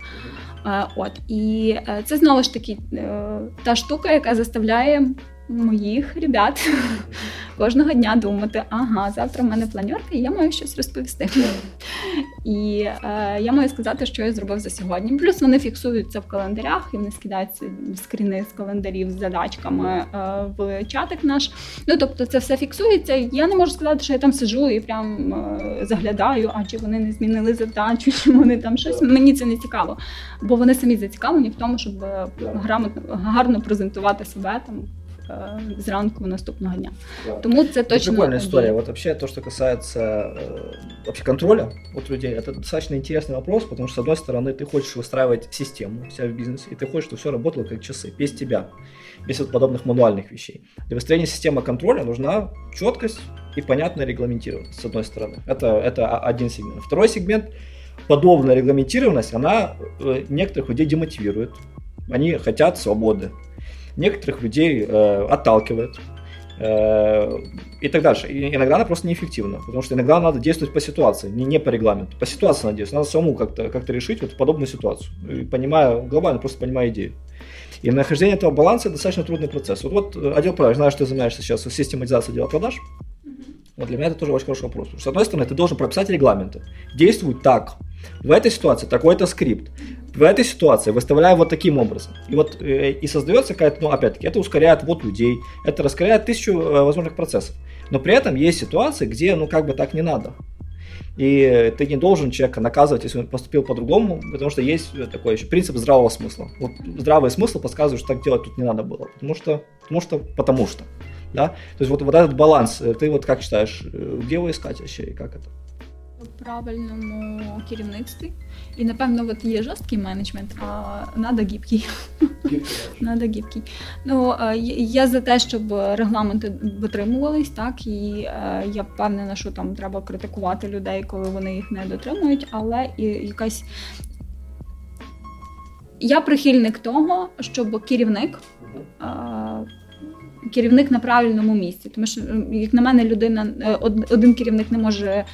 Е, от і е, це знову ж таки е, та штука, яка заставляє моїх ребят кожного дня думати, ага, завтра в мене планерка, і я маю щось розповісти. І е, я маю сказати, що я зробив за сьогодні. Плюс вони фіксуються в календарях і вони скидаються скріни з календарів з задачками е, в чатик наш. Ну тобто, це все фіксується. Я не можу сказати, що я там сижу і прям е, заглядаю, а чи вони не змінили задачу, чи вони там щось. Мені це не цікаво, бо вони самі зацікавлені в тому, щоб грамотно гарно презентувати себе там. Зранку наступного дня. Да. Тому це точно... Это прикольная история. Вот вообще то, что касается вообще контроля от людей, это достаточно интересный вопрос, потому что, с одной стороны, ты хочешь выстраивать систему у себя в бизнесе, и ты хочешь, чтобы все работало как часы, без тебя, без вот подобных мануальных вещей. Для выстроения системы контроля нужна четкость и понятная регламентированность, с одной стороны. Это, это один сегмент. Второй сегмент подобная регламентированность, она э, некоторых людей демотивирует. Они хотят свободы, некоторых людей э, отталкивает э, и так дальше. И иногда она просто неэффективна, потому что иногда надо действовать по ситуации, не, не по регламенту. По ситуации надо действовать, надо самому как-то как решить вот подобную ситуацию, и понимая, глобально просто понимая идею. И нахождение этого баланса достаточно трудный процесс. Вот, вот э, отдел продаж, знаю, что ты занимаешься сейчас систематизацией отдела продаж. Вот для меня это тоже очень хороший вопрос. Потому что, с одной стороны, ты должен прописать регламенты. Действуй так. В этой ситуации такой-то скрипт в этой ситуации выставляю вот таким образом. И вот э, и создается какая-то, ну, опять-таки, это ускоряет вот людей, это раскрывает тысячу э, возможных процессов. Но при этом есть ситуации, где, ну, как бы так не надо. И ты не должен человека наказывать, если он поступил по-другому, потому что есть такой еще принцип здравого смысла. Вот здравый смысл подсказывает, что так делать тут не надо было, потому что, потому что, потому что. Да? То есть вот, вот этот баланс, э, ты вот как считаешь, э, где его искать вообще и как это? Правильному керівництві. І напевно от є жорсткий менеджмент, а надо гібкий. надо гібкий. Ну я за те, щоб регламенти дотримувались, так і е, я впевнена, що там треба критикувати людей, коли вони їх не дотримують, але і якась. Я прихильник того, щоб керівник керівник на правильному місці. Тому що, як на мене, людина е, один керівник не може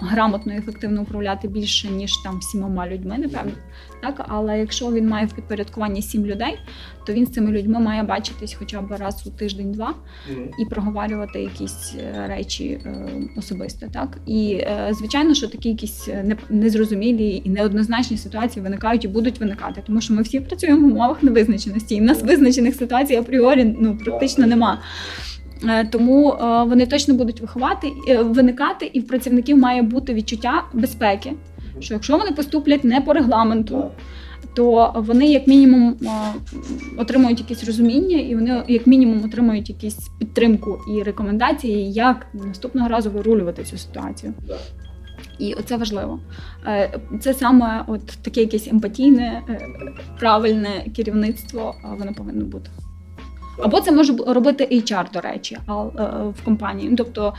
грамотно і ефективно управляти більше ніж там сімома людьми, напевно. Так, але якщо він має в підпорядкуванні сім людей, то він з цими людьми має бачитись хоча б раз у тиждень-два і проговорювати якісь е, речі е, особисто. Так і звичайно, що такі якісь незрозумілі і неоднозначні ситуації виникають і будуть виникати, тому що ми всі працюємо в умовах невизначеності, і в нас визначених ситуацій апріорі ну практично нема. Е, тому е, вони точно будуть виховати, е, виникати, і в працівників має бути відчуття безпеки. Що якщо вони поступлять не по регламенту, то вони як мінімум отримують якесь розуміння, і вони як мінімум отримують якісь підтримку і рекомендації, як наступного разу вирулювати цю ситуацію. І це важливо. Це саме от таке якесь емпатійне, правильне керівництво, воно повинно бути. Або це може робити HR, до речі, в компанії. Ну, тобто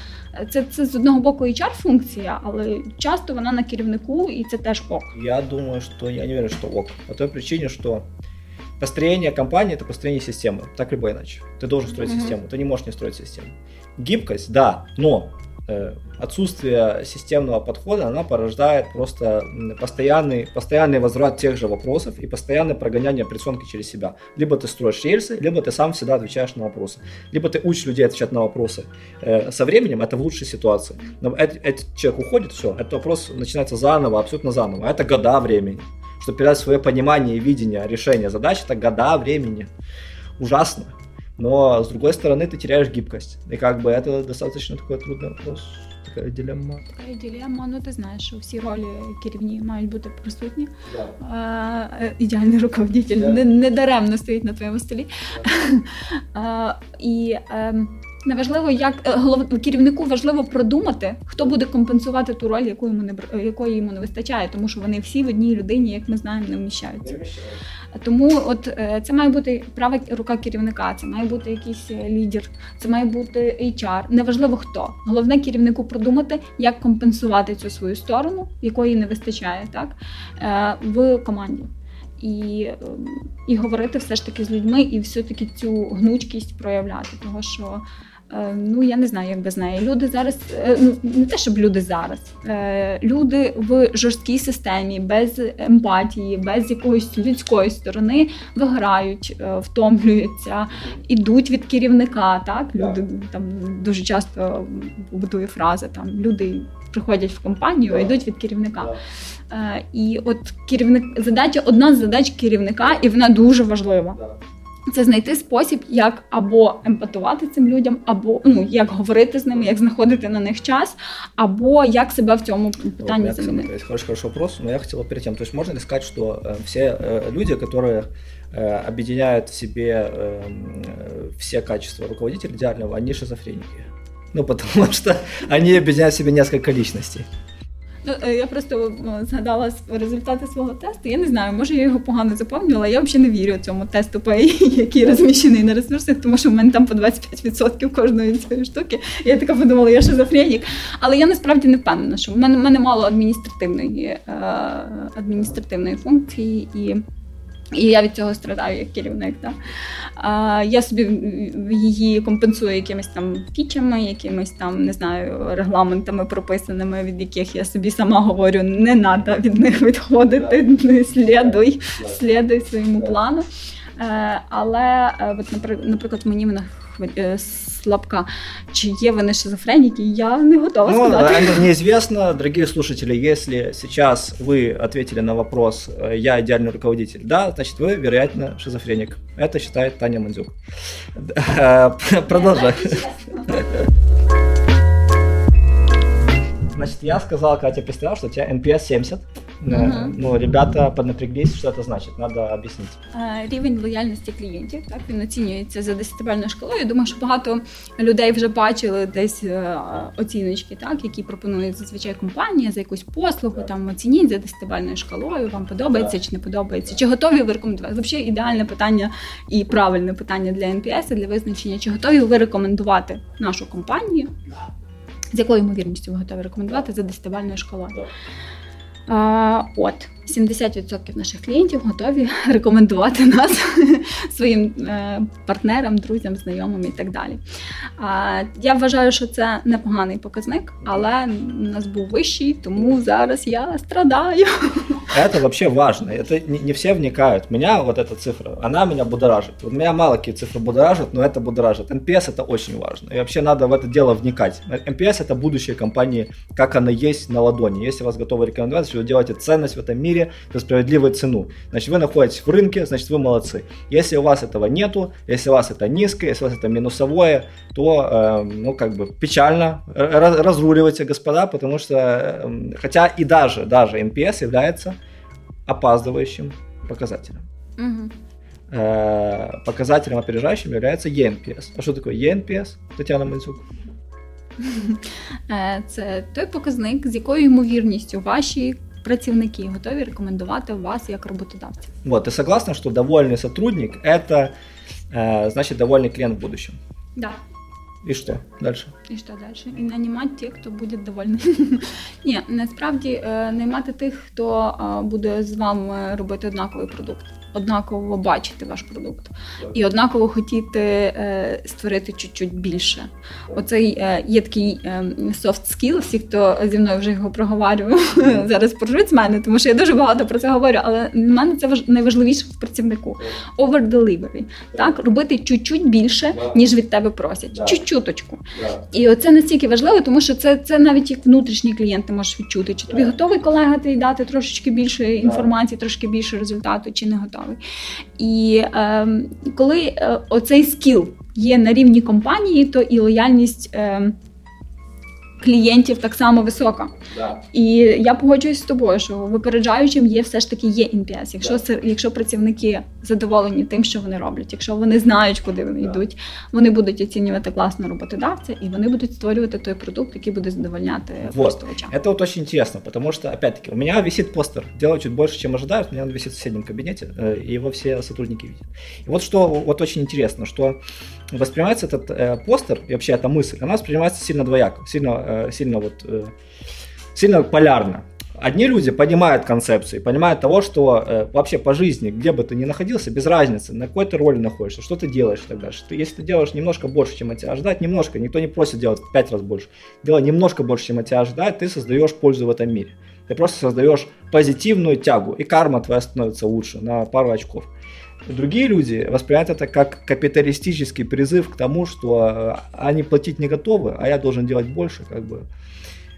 це це з одного боку HR функція, але часто вона на керівнику, і це теж ок. Я думаю, що я не вірю, що ок. По той причині, що построение компании это построение системы, так либо иначе. Ты должен строить mm-hmm. систему, ты не можешь не строить систему. Гибкость, да, но Э, отсутствие системного подхода, она порождает просто постоянный, постоянный возврат тех же вопросов и постоянное прогоняние операционки через себя. Либо ты строишь рельсы, либо ты сам всегда отвечаешь на вопросы. Либо ты учишь людей отвечать на вопросы. Э, со временем это в лучшей ситуации. Но этот человек уходит, все, этот вопрос начинается заново, абсолютно заново. Это года времени. Чтобы передать свое понимание и видение решения задач, это года времени. Ужасно. Но, с другой стороны, ты теряешь гибкость. И как бы это достаточно такой трудный вопрос. Така дилемма. Така дилемма, ну ти знаєш, що всі ролі керівні мають бути присутні. Yeah. А, е, ідеальний руководитель yeah. не, не даремно стоїть на твоєму столі. Yeah. а, і ем, Неважливо, як е, голов... керівнику важливо продумати, хто буде компенсувати ту роль, яку йому не якої йому не вистачає, тому що вони всі в одній людині, як ми знаємо, не вміщаються. Тому, от е, це має бути права рука керівника, це має бути якийсь е, лідер, це має бути HR. Неважливо хто. Головне керівнику продумати, як компенсувати цю свою сторону, якої не вистачає, так в команді. І ем, і говорити все ж таки з людьми, і все-таки цю гнучкість проявляти, того що Е, ну, я не знаю, як без неї. Люди зараз, е, ну не те, щоб люди зараз, е, люди в жорсткій системі, без емпатії, без якоїсь людської сторони виграють, втомлюються, ідуть від керівника. Так, люди там дуже часто будує фрази там люди. Приходять в компанію, yeah. йдуть від керівника. Е, І от керівник задача одна з задач керівника, і вона дуже важлива Yeah це знайти спосіб, як або емпатувати цим людям, або ну як говорити з ними, як знаходити на них час, або як себе в цьому питанні замінити. Есть хороший, хороший вопрос, но я хотела перед тем, то есть можно ли сказать, что э, все э, люди, которые э, объединяют в себе все качества руководителя идеального, они шизофреники? Ну, потому что они объединяют в себе несколько личностей. Ну, е, я просто згадала результати свого тесту. Я не знаю, може я його погано заповнювала. Я взагалі не вірю цьому тесту, який розміщений на ресурсах, тому що в мене там по 25% кожної цієї штуки. Я така подумала, я шизофренік. Але я насправді не впевнена, що в мене в мене мало адміністративної е, адміністративної функції і. І я від цього страдаю як керівник. Да? А, Я собі її компенсую якимись там фічами, якимись там не знаю, регламентами прописаними, від яких я собі сама говорю, не треба від них відходити, не слідуй, слідуй своєму плану. Е, але, е, от, наприклад, мені вона слабка. Чи є вони шизофреніки, я не готова ну, сказати. Неизвестно, дорогие слушатели, если сейчас вы ответили на вопрос «я идеальный руководитель», да, значит, вы, вероятно, шизофреник. Это считает Таня Мандзюк. Продолжай. Значит, я сказал, Катя представил, что у тебя NPS 70. Угу. Ну, ребята поднапряглись, що це значить, треба об'яснити. Рівень лояльності клієнтів, так, він оцінюється за десятибальною шкалою. Думаю, що багато людей вже бачили десь е, оціночки, так, які пропонують зазвичай компанія за якусь послугу, там оцініть за десятибальною шкалою, вам подобається чи не подобається, чи готові ви рекомендувати. Взагалі ідеальне питання і правильне питання для НПС для визначення, чи готові ви рекомендувати нашу компанію. З якою ймовірністю ви готові рекомендувати за десятибальною шкалою? А, От 70% наших клієнтів готові рекомендувати нас своїм е, партнерам, друзям, знайомим і так далі. Я вважаю, що це непоганий показник, але у нас був вищий, тому зараз я страдаю. Это вообще важно. Это не, не все вникают. Меня вот эта цифра, она меня будоражит. Вот меня мало какие цифры будоражат, но это будоражит. NPS это очень важно. И вообще надо в это дело вникать. NPS это будущее компании, как она есть на ладони. Если вас готовы рекомендовать, если вы делаете ценность в этом мире, за справедливую цену. Значит, вы находитесь в рынке, значит, вы молодцы. Если у вас этого нету, если у вас это низкое, если у вас это минусовое, то, э, ну, как бы печально. Разруливайте, господа, потому что, э, хотя и даже, даже NPS является опаздывающим показателем. Угу. Э, показателем опережающим является ENPS. А что такое ENPS, Татьяна Мансюк? Це той показник, з якою ймовірністю ваші працівники готові рекомендувати вас як роботодавця. Вот, ты согласна, что довольный сотрудник – это, э, значит, довольный клиент в будущем? Да. І що далі? І що далі? І нанімати тих, хто буде довольний. Ні, насправді е, наймати тих, хто е, буде з вами робити однаковий продукт однаково бачити ваш продукт і однаково хотіти е, створити чуть-чуть більше. Оцей е, є такий е, soft skill, всі, хто зі мною вже його проговорював, зараз поржуть з мене, тому що я дуже багато про це говорю, але для мене це важ... найважливіше в працівнику. Over delivery. Так, робити чуть-чуть більше, ніж від тебе просять. Чуть-чуточку. І оце настільки важливо, тому що це це навіть як внутрішній клієнт ти можеш відчути, чи тобі готовий колега ти дати трошечки більше інформації, трошки більше результату, чи не готовий цікавий. І е, коли оцей скіл є на рівні компанії, то і лояльність. Е, клієнтів так само висока. Да. І я погоджуюсь з тобою, що випереджаючим є все ж таки є NPS. Якщо да. якщо працівники задоволені тим, що вони роблять, якщо вони знають, куди вони да. йдуть, вони будуть оцінювати класно роботодавця, і вони будуть створювати той продукт, який буде задовольняти вот. користувача. Это вот очень интересно, потому что, опять-таки, у меня висит постер. Делаю чуть больше, чем ожидают. У меня он висит в соседнем кабинете, э, его все сотрудники видят. И вот что вот очень интересно, что воспринимается этот э, постер и вообще эта мысль, она воспринимается сильно двояко, сильно, э, сильно вот, э, сильно полярно. Одни люди понимают концепции, понимают того, что э, вообще по жизни, где бы ты ни находился, без разницы, на какой ты роли находишься, что ты делаешь так дальше. Ты, если ты делаешь немножко больше, чем от тебя ожидают, немножко, никто не просит делать в 5 раз больше, делай немножко больше, чем от тебя ожидают, ты создаешь пользу в этом мире. Ты просто создаешь позитивную тягу, и карма твоя становится лучше на пару очков. Другие люди воспринимают это как капиталистический призыв к тому, что э, они платить не готовы, а я должен делать больше, как бы.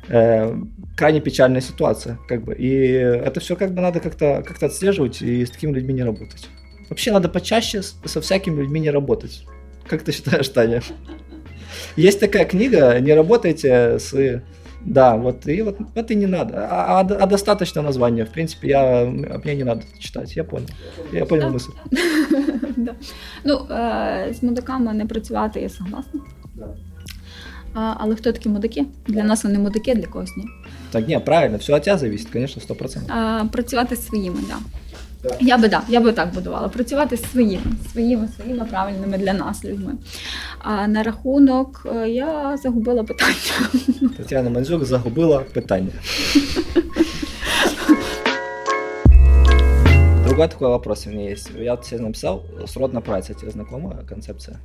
Э, крайне печальная ситуация, как бы. И это все как бы надо как-то как отслеживать и с такими людьми не работать. Вообще надо почаще со всякими людьми не работать. Как ты считаешь, Таня? Есть такая книга «Не работайте с да, вот и вот это и не надо. А, а, а достаточно названия. В принципе, я, мне не надо читать. Я понял. Я понял да. мысль. да. Ну, е, з мудаками не працювати, я согласна. Да. А, але хто такі мудаки? Для нас вони мудаки, для когось ні. Так, ні, правильно, все от тебя зависит, конечно, 100%. А, Працювати своїми, так. Да. Я би да, я би так будувала. Працювати з своїми, своїми, своїми правильними для нас людьми. А на рахунок е, я загубила питання. Тетяна Манзюк загубила питання. Другой такой вопрос у меня есть. Я вот себе написал, сродная праца, тебе знакома концепция?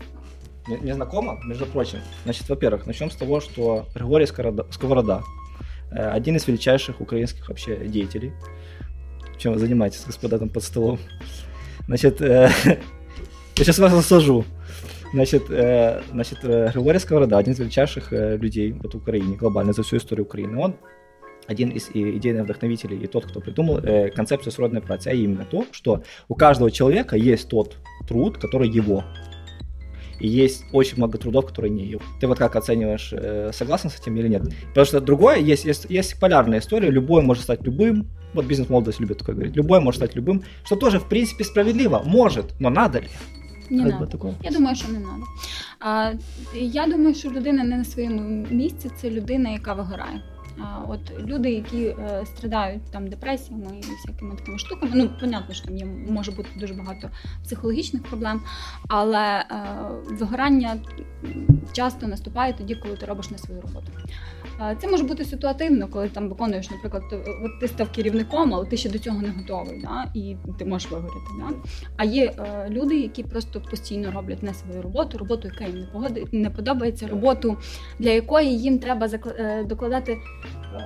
Не, не знакома, между прочим. Значит, во-первых, начнем с того, что Григорий Сковорода, э, один из величайших украинских вообще деятелей, чем вы занимаетесь, господа, там под столом. Значит, э, я сейчас вас засажу. Значит, э, значит э, Григорий Сковорода, один из величайших э, людей вот, в Украине, глобально, за всю историю Украины. Он один из идейных вдохновителей и тот, кто придумал э, концепцию сродной працы, а именно то, что у каждого человека есть тот труд, который его. И есть очень много трудов, которые не его. Ты вот как оцениваешь, э, согласен с этим или нет? Потому что другое, есть, есть, есть полярная история, любой может стать любым, вот бизнес-молодость любит такое говорить. Любой может стать любым, что тоже, в принципе, справедливо. Может, но надо ли? Не надо. Я думаю, що не треба. А, Я думаю, що людина не на своєму місці, це людина, яка вигорає. От люди, які е, страдають там депресіями і всякими такими штуками. Ну, понятно, що там є може бути дуже багато психологічних проблем, але е, вигорання часто наступає тоді, коли ти робиш не свою роботу. Це може бути ситуативно, коли там виконуєш, наприклад, от ти став керівником, але ти ще до цього не готовий, да? і ти можеш вигоріти. Да? А є е, люди, які просто постійно роблять не свою роботу, роботу, яка їм не погоди, не подобається, роботу, для якої їм треба е, докладати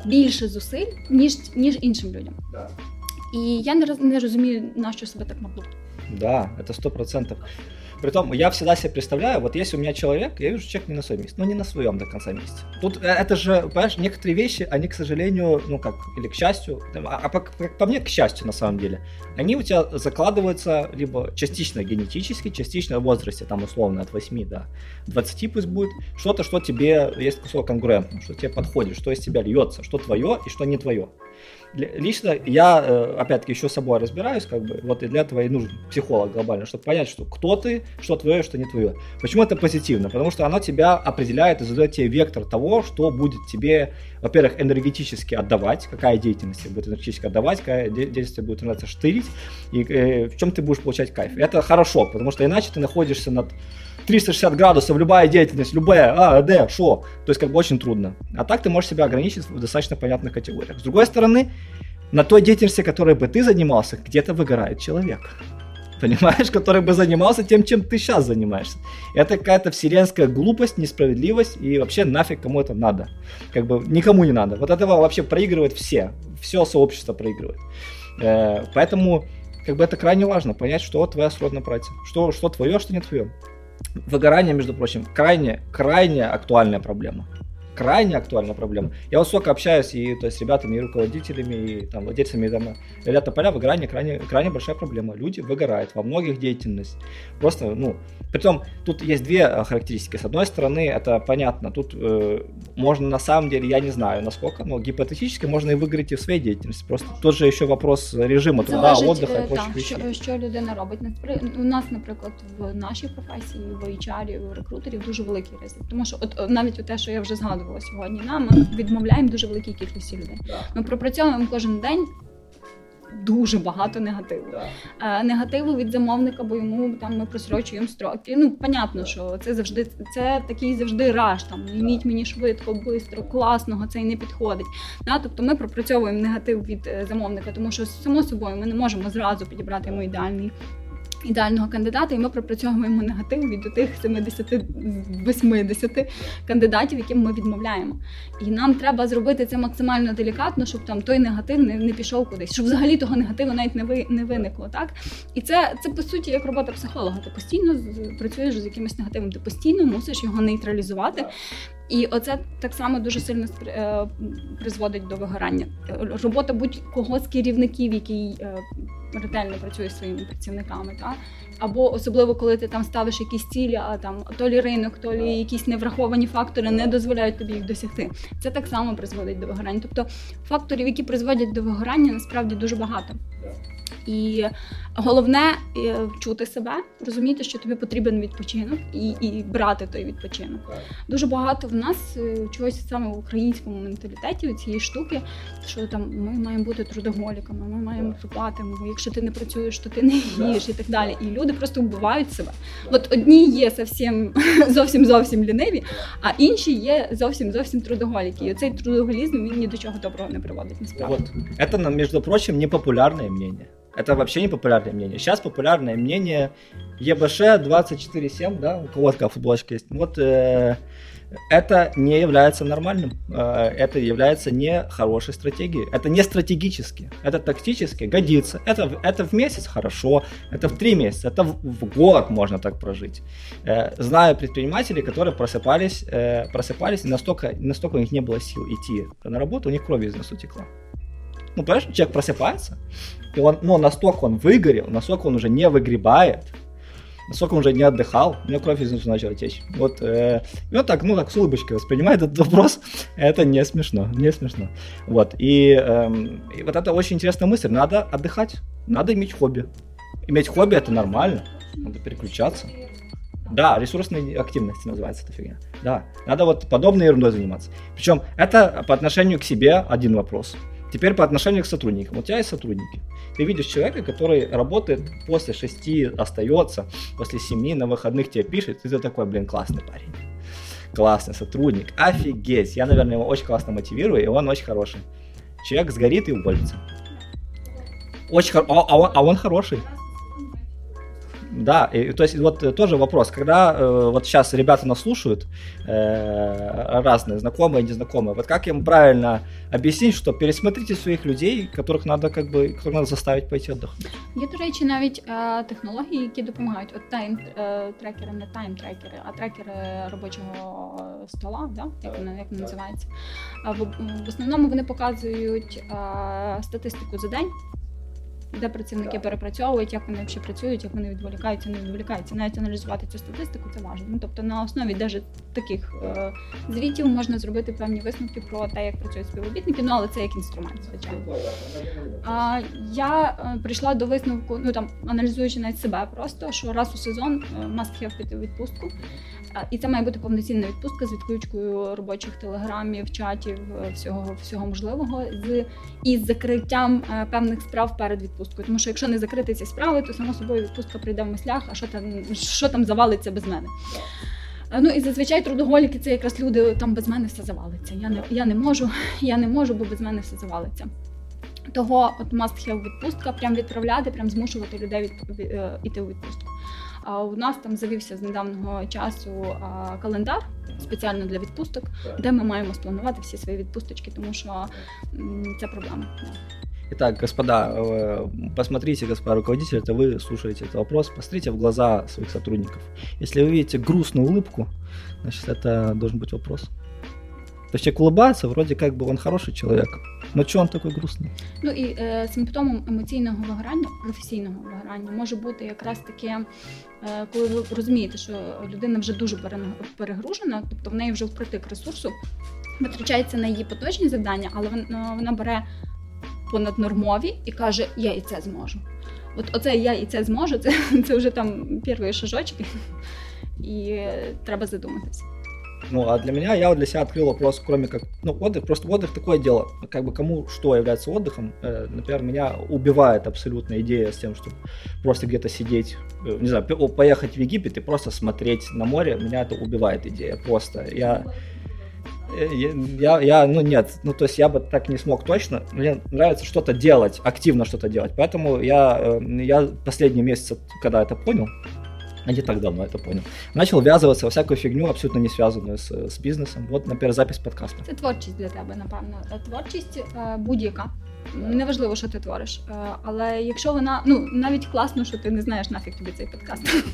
більше зусиль, ніж ніж іншим людям. І я не не розумію, на що себе так наплутати. Да, это сто процентов. Притом, я всегда себе представляю, вот если у меня человек, я вижу, человек не на своем месте, но не на своем до конца месте. Тут э, это же, понимаешь, некоторые вещи, они, к сожалению, ну как, или к счастью, а, а по, по мне, к счастью, на самом деле, они у тебя закладываются либо частично генетически, частично в возрасте, там, условно, от 8 до 20 пусть будет, что-то, что тебе есть кусок конгруентно, что тебе подходит, что из тебя льется, что твое и что не твое. Лично я, э, опять-таки, еще с собой разбираюсь, как бы, вот и для этого и нужен психолог глобально, чтобы понять, что кто ты, что твое, что не твое. Почему это позитивно? Потому что оно тебя определяет и задает тебе вектор того, что будет тебе, во-первых, энергетически отдавать, какая деятельность будет энергетически отдавать, какая деятельность будет нравиться штырить, и э, в чем ты будешь получать кайф. Это хорошо, потому что иначе ты находишься над 360 градусов, любая деятельность, любая, а, д, шо. То есть как бы очень трудно. А так ты можешь себя ограничить в достаточно понятных категориях. С другой стороны, на той деятельности, которой бы ты занимался, где-то выгорает человек. Понимаешь, который бы занимался тем, чем ты сейчас занимаешься. Это какая-то вселенская глупость, несправедливость и вообще нафиг кому это надо. Как бы никому не надо. Вот этого вообще проигрывают все. Все сообщество проигрывает. Э, поэтому как бы это крайне важно, понять, что твоя сродная братья. Что, что твое, что не твое. Выгорание, между прочим, крайне, крайне актуальная проблема крайне актуальная проблема. Я вот сколько общаюсь и то есть, с ребятами, и руководителями, и там, владельцами там, ребята поля, выгорание крайне, крайне большая проблема. Люди выгорают во многих деятельностях. Просто, ну, притом тут есть две э, характеристики. С одной стороны, это понятно, тут э, можно на самом деле, я не знаю, насколько, но гипотетически можно и выгореть и в своей деятельности. Просто тут же еще вопрос режиму труда, отдыха і прочих вещей. Що, що людина робить. У нас, наприклад, в нашій професії, в HR, в рекрутерів дуже великий ризик. Тому що от навіть те, що я вже згадувала, Згадувала сьогодні. Да? Ми відмовляємо дуже великій кількості людей. Ми пропрацьовуємо кожен день. Дуже багато негативу. Yeah. Негативу від замовника, бо йому там ми просрочуємо строки. Ну, понятно, що це завжди це такий завжди раш. Там іміть мені швидко, швидко, класного, це й не підходить. Да? Тобто ми пропрацьовуємо негатив від е, замовника, тому що само собою ми не можемо зразу підібрати йому ідеальний ідеального кандидата, і ми пропрацьовуємо негатив від тих 70-80 кандидатів, яким ми відмовляємо. І нам треба зробити це максимально делікатно, щоб там той негатив не, не пішов кудись, щоб взагалі того негативу навіть не ви не виникло. Так і це це по суті як робота психолога. Ти постійно працюєш з якимось негативом, ти постійно мусиш його нейтралізувати. І оце так само дуже сильно е, призводить до вигорання. Робота будь-кого з керівників, який е, ретельно працює зі своїми працівниками, та або особливо коли ти там ставиш якісь цілі, а там то лі ринок, то лі якісь невраховані фактори не дозволяють тобі їх досягти. Це так само призводить до вигорання. Тобто факторів, які призводять до вигорання, насправді дуже багато. І головне е, чути себе, розуміти, що тобі потрібен відпочинок, і і брати той відпочинок. Дуже багато в нас е, чогось саме в українському менталітеті цієї штуки, що там ми маємо бути трудоголіками, ми маємо бо якщо ти не працюєш, то ти не їш і так далі. І люди просто вбивають себе. От одні є зовсім зовсім зовсім ліниві, а інші є зовсім зовсім трудоголіки. І цей трудоголізм він ні до чого доброго не приводить. Насправді. Вот. Это, между прочим, непопулярное мнение. Это вообще не популярное мнение. Сейчас популярное мнение ЕБШ 24-7, да, у кого такая футболочка есть. Вот э, это не является нормальным, э, это является не хорошей стратегией. Это не стратегически, это тактически годится. Это, это в месяц хорошо, это в три месяца, это в, в год можно так прожить. Э, знаю предпринимателей, которые просыпались, э, просыпались, и настолько, настолько у них не было сил идти на работу, у них кровь из носу текла. Ну, понимаешь, человек просыпается, и он, ну, настолько он выгорел, настолько он уже не выгребает, насколько он уже не отдыхал, у него кровь из носа начала течь. Вот, э, и он так, ну, так с улыбочкой воспринимает этот вопрос, это не смешно, не смешно. Вот, и, э, и вот это очень интересная мысль, надо отдыхать, надо иметь хобби. Иметь хобби это нормально, надо переключаться. Да, ресурсной активности называется эта фигня. Да, надо вот подобной ерундой заниматься. Причем это по отношению к себе один вопрос. Теперь по отношению к сотрудникам. У тебя есть сотрудники. Ты видишь человека, который работает после шести, остается, после семи на выходных тебе пишет, и ты такой, блин, классный парень. Классный сотрудник. Офигеть. Я, наверное, его очень классно мотивирую, и он очень хороший. Человек сгорит и уволится. Очень хор... а, а, он, а он хороший. Да, и, то есть вот э, тоже вопрос, когда э, вот сейчас ребята нас слушают, э, разные, знакомые, незнакомые, вот как им правильно объяснить, что пересмотрите своих людей, которых надо как бы, которых надо заставить пойти отдохнуть? Є, до речі, навіть е, технології, які допомагають. От тайм е, трекери, не тайм трекери, а трекери робочого стола, да? як вони як називається. В, в основному вони показують е, статистику за день. де працівники перепрацьовують, як вони взагалі працюють, як вони відволікаються, не відволікаються. Навіть аналізувати цю статистику це важливо. Ну, тобто на основі навіть таких е, звітів можна зробити певні висновки про те, як працюють співробітники, ну але це як інструмент, звичайно. А, Я е, прийшла до висновку, ну там аналізуючи навіть себе просто, що раз у сезон е, must have піти відпустку. І це має бути повноцінна відпустка з відключкою робочих телеграмів, чатів, е, всього всього можливого, з із закриттям е, певних справ перед відпусткою. Тому що якщо не закрити ці справи, то само собою відпустка прийде в мислях, а що там що там завалиться без мене. Е, ну і зазвичай трудоголіки це якраз люди там без мене все завалиться. Я не я не можу, я не можу, бо без мене все завалиться. Того от must have відпустка, прям відправляти, прям змушувати людей від, іти у відпустку. А у нас там завівся з недавнього часу календар спеціально для відпусток, де ми маємо спланувати всі свої відпусточки, тому що це проблема. Итак, господа, э, посмотрите, господа руководители, это вы слушаете этот вопрос, посмотрите в глаза своих сотрудников. Если вы видите грустную улыбку, значит, это должен быть вопрос. То есть человек улыбается, вроде как бы он хороший человек, Ну чого він такий грустний? Ну і е, симптомом емоційного вигорання, професійного вигорання може бути якраз таке, е, коли ви розумієте, що людина вже дуже перегружена, тобто в неї вже впритик ресурсу, витрачається на її поточні завдання, але вона, вона бере понаднормові і каже: Я і це зможу. От оце я і це зможу, це, це вже там перші шажочки, і треба задуматися. Ну, а для меня, я для себя открыл вопрос, кроме как, ну, отдых, просто отдых такое дело, как бы кому что является отдыхом. Э, например, меня убивает абсолютно идея с тем, чтобы просто где-то сидеть, э, не знаю, поехать в Египет и просто смотреть на море, меня это убивает идея просто. Я, э, я, я, ну нет, ну то есть я бы так не смог точно. Мне нравится что-то делать, активно что-то делать. Поэтому я, я последние месяцы, когда это понял, а не так давно это понял. Начал ввязываться во всякую фигню, абсолютно не связанную з, з бізнесом. От, наприклад, запись подкасту. Це творчість для тебе, напевно. Творчість е, будь-яка. Неважливо, що ти твориш. Е, але якщо вона, ну навіть класно, що ти не знаєш нафіг тобі цей подкаст.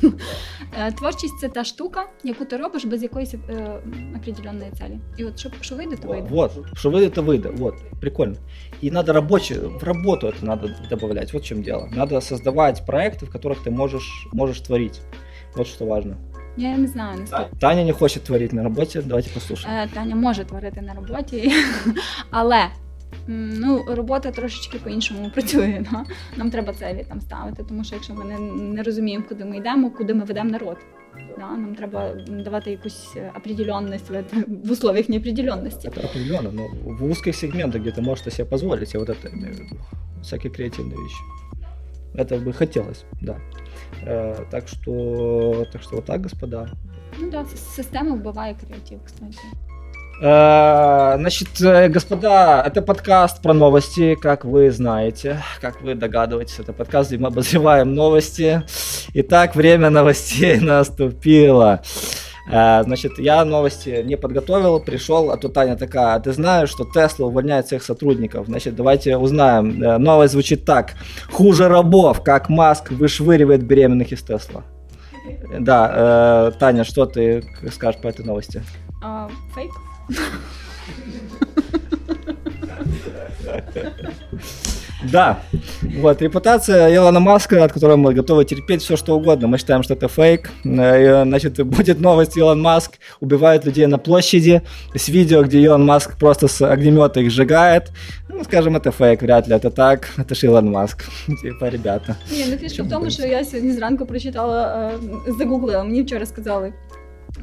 Е, творчість це та штука, яку ти робиш без якоїсь е, определенної цілі. І от що, що вийде, то вийде. Вот, що вийде, то вийде. Вот, прикольно. И надо рабоче, в работу это надо добавлять. Вот в чем дело. Надо создавать проекты, в которых ты можешь, можешь творить. Вот что важно. Я не знаю, наскільки. Таня не хоче творити на роботі, давайте послухаємо. Таня може творити на роботі, але ну, робота трошечки по-іншому працює. Да? Нам треба целі там ставити, тому що якщо ми не, не розуміємо, куди ми йдемо, куди ми ведемо народ. Да, нам треба давати якусь определенность в, в условиях неопределенности. Это определенно, но в узких сегментах, где ты можешь себе позволить, я вот это имею в виду, всякие креативные вещи. Это бы хотелось, да. Э, так что, так что вот так, господа. Ну да, система вбиває креатив, кстати. Э, значит, э, господа, это подкаст про новости, как вы знаете, как вы догадываетесь, это подкаст, где мы обозреваем новости. Итак, время новостей наступило. Э, значит, я новости не подготовил, пришел, а тут Таня такая, а ты знаешь, что Тесла увольняет всех сотрудников? Значит, давайте узнаем. Новость звучит так. Хуже рабов, как Маск вышвыривает беременных из Тесла. Да, Таня, что ты скажешь по этой новости? А, фейк. Да, вот, репутация Илона Маска, от которой мы готовы терпеть все, что угодно. Мы считаем, что это фейк. Э, значит, будет новость, Илон Маск убивает людей на площади. С видео, где Илон Маск просто с огнемета их сжигает. Ну, скажем, это фейк, вряд ли это так. Это же Илон Маск. Типа, ребята. Ні, ну фішка в тому, що я сьогодні зранку прочитала, загуглила, мені вчора сказали,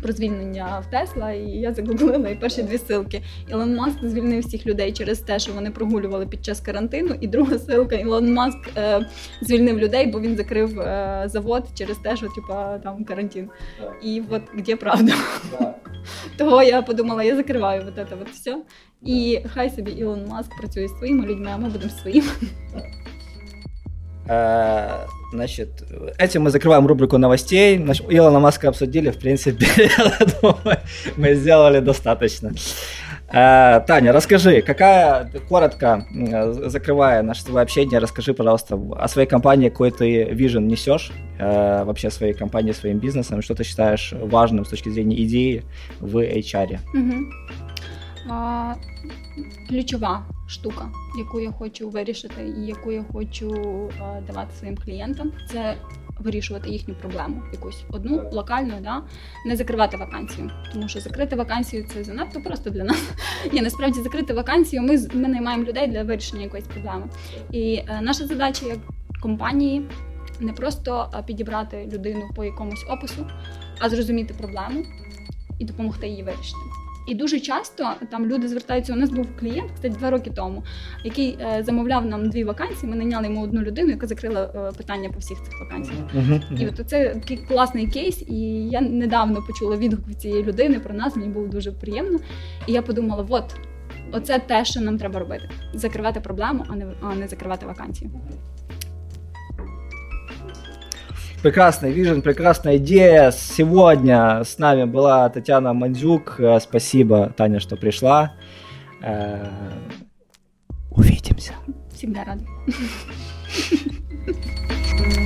Про звільнення в Тесла, і я загуглила і перші дві силки. Ілон Маск звільнив всіх людей через те, що вони прогулювали під час карантину. І друга силка Ілон Маск е, звільнив людей, бо він закрив е, завод через те, що типа там карантин. І от де правда. Того я подумала, я закриваю вот это вот все. І хай собі Ілон Маск працює з своїми людьми, а ми будемо своїми. Э, значит, этим мы закрываем рубрику новостей. Значит, Илона Маска обсудили, в принципе, мы сделали достаточно. Э, Таня, расскажи, какая, коротко закрывая наше общение, расскажи, пожалуйста, о своей компании, какой ты вижен несешь, э, вообще своей компании, своим бизнесом, что ты считаешь важным с точки зрения идеи в HR. Ключова штука, яку я хочу вирішити, і яку я хочу е, давати своїм клієнтам, це вирішувати їхню проблему, якусь одну локальну, да не закривати вакансію, тому що закрити вакансію це занадто просто для нас. Ні, насправді закрити вакансію. Ми ми наймаємо людей для вирішення якоїсь проблеми. І е, наша задача як компанії не просто е, підібрати людину по якомусь опису, а зрозуміти проблему і допомогти її вирішити. І дуже часто там люди звертаються. У нас був клієнт, кстати, два роки тому, який е, замовляв нам дві вакансії. Ми наняли йому одну людину, яка закрила е, питання по всіх цих вакансіях. Uh-huh, І от це такий класний кейс. І я недавно почула відгук цієї людини про нас. Мені було дуже приємно. І я подумала: от оце те, що нам треба робити: закривати проблему, а не а не закривати вакансію. Прекрасный вижен, прекрасная идея. Сегодня с нами была Татьяна Мандзюк. Э, спасибо, Таня, что пришла. Э, увидимся. Всегда рада.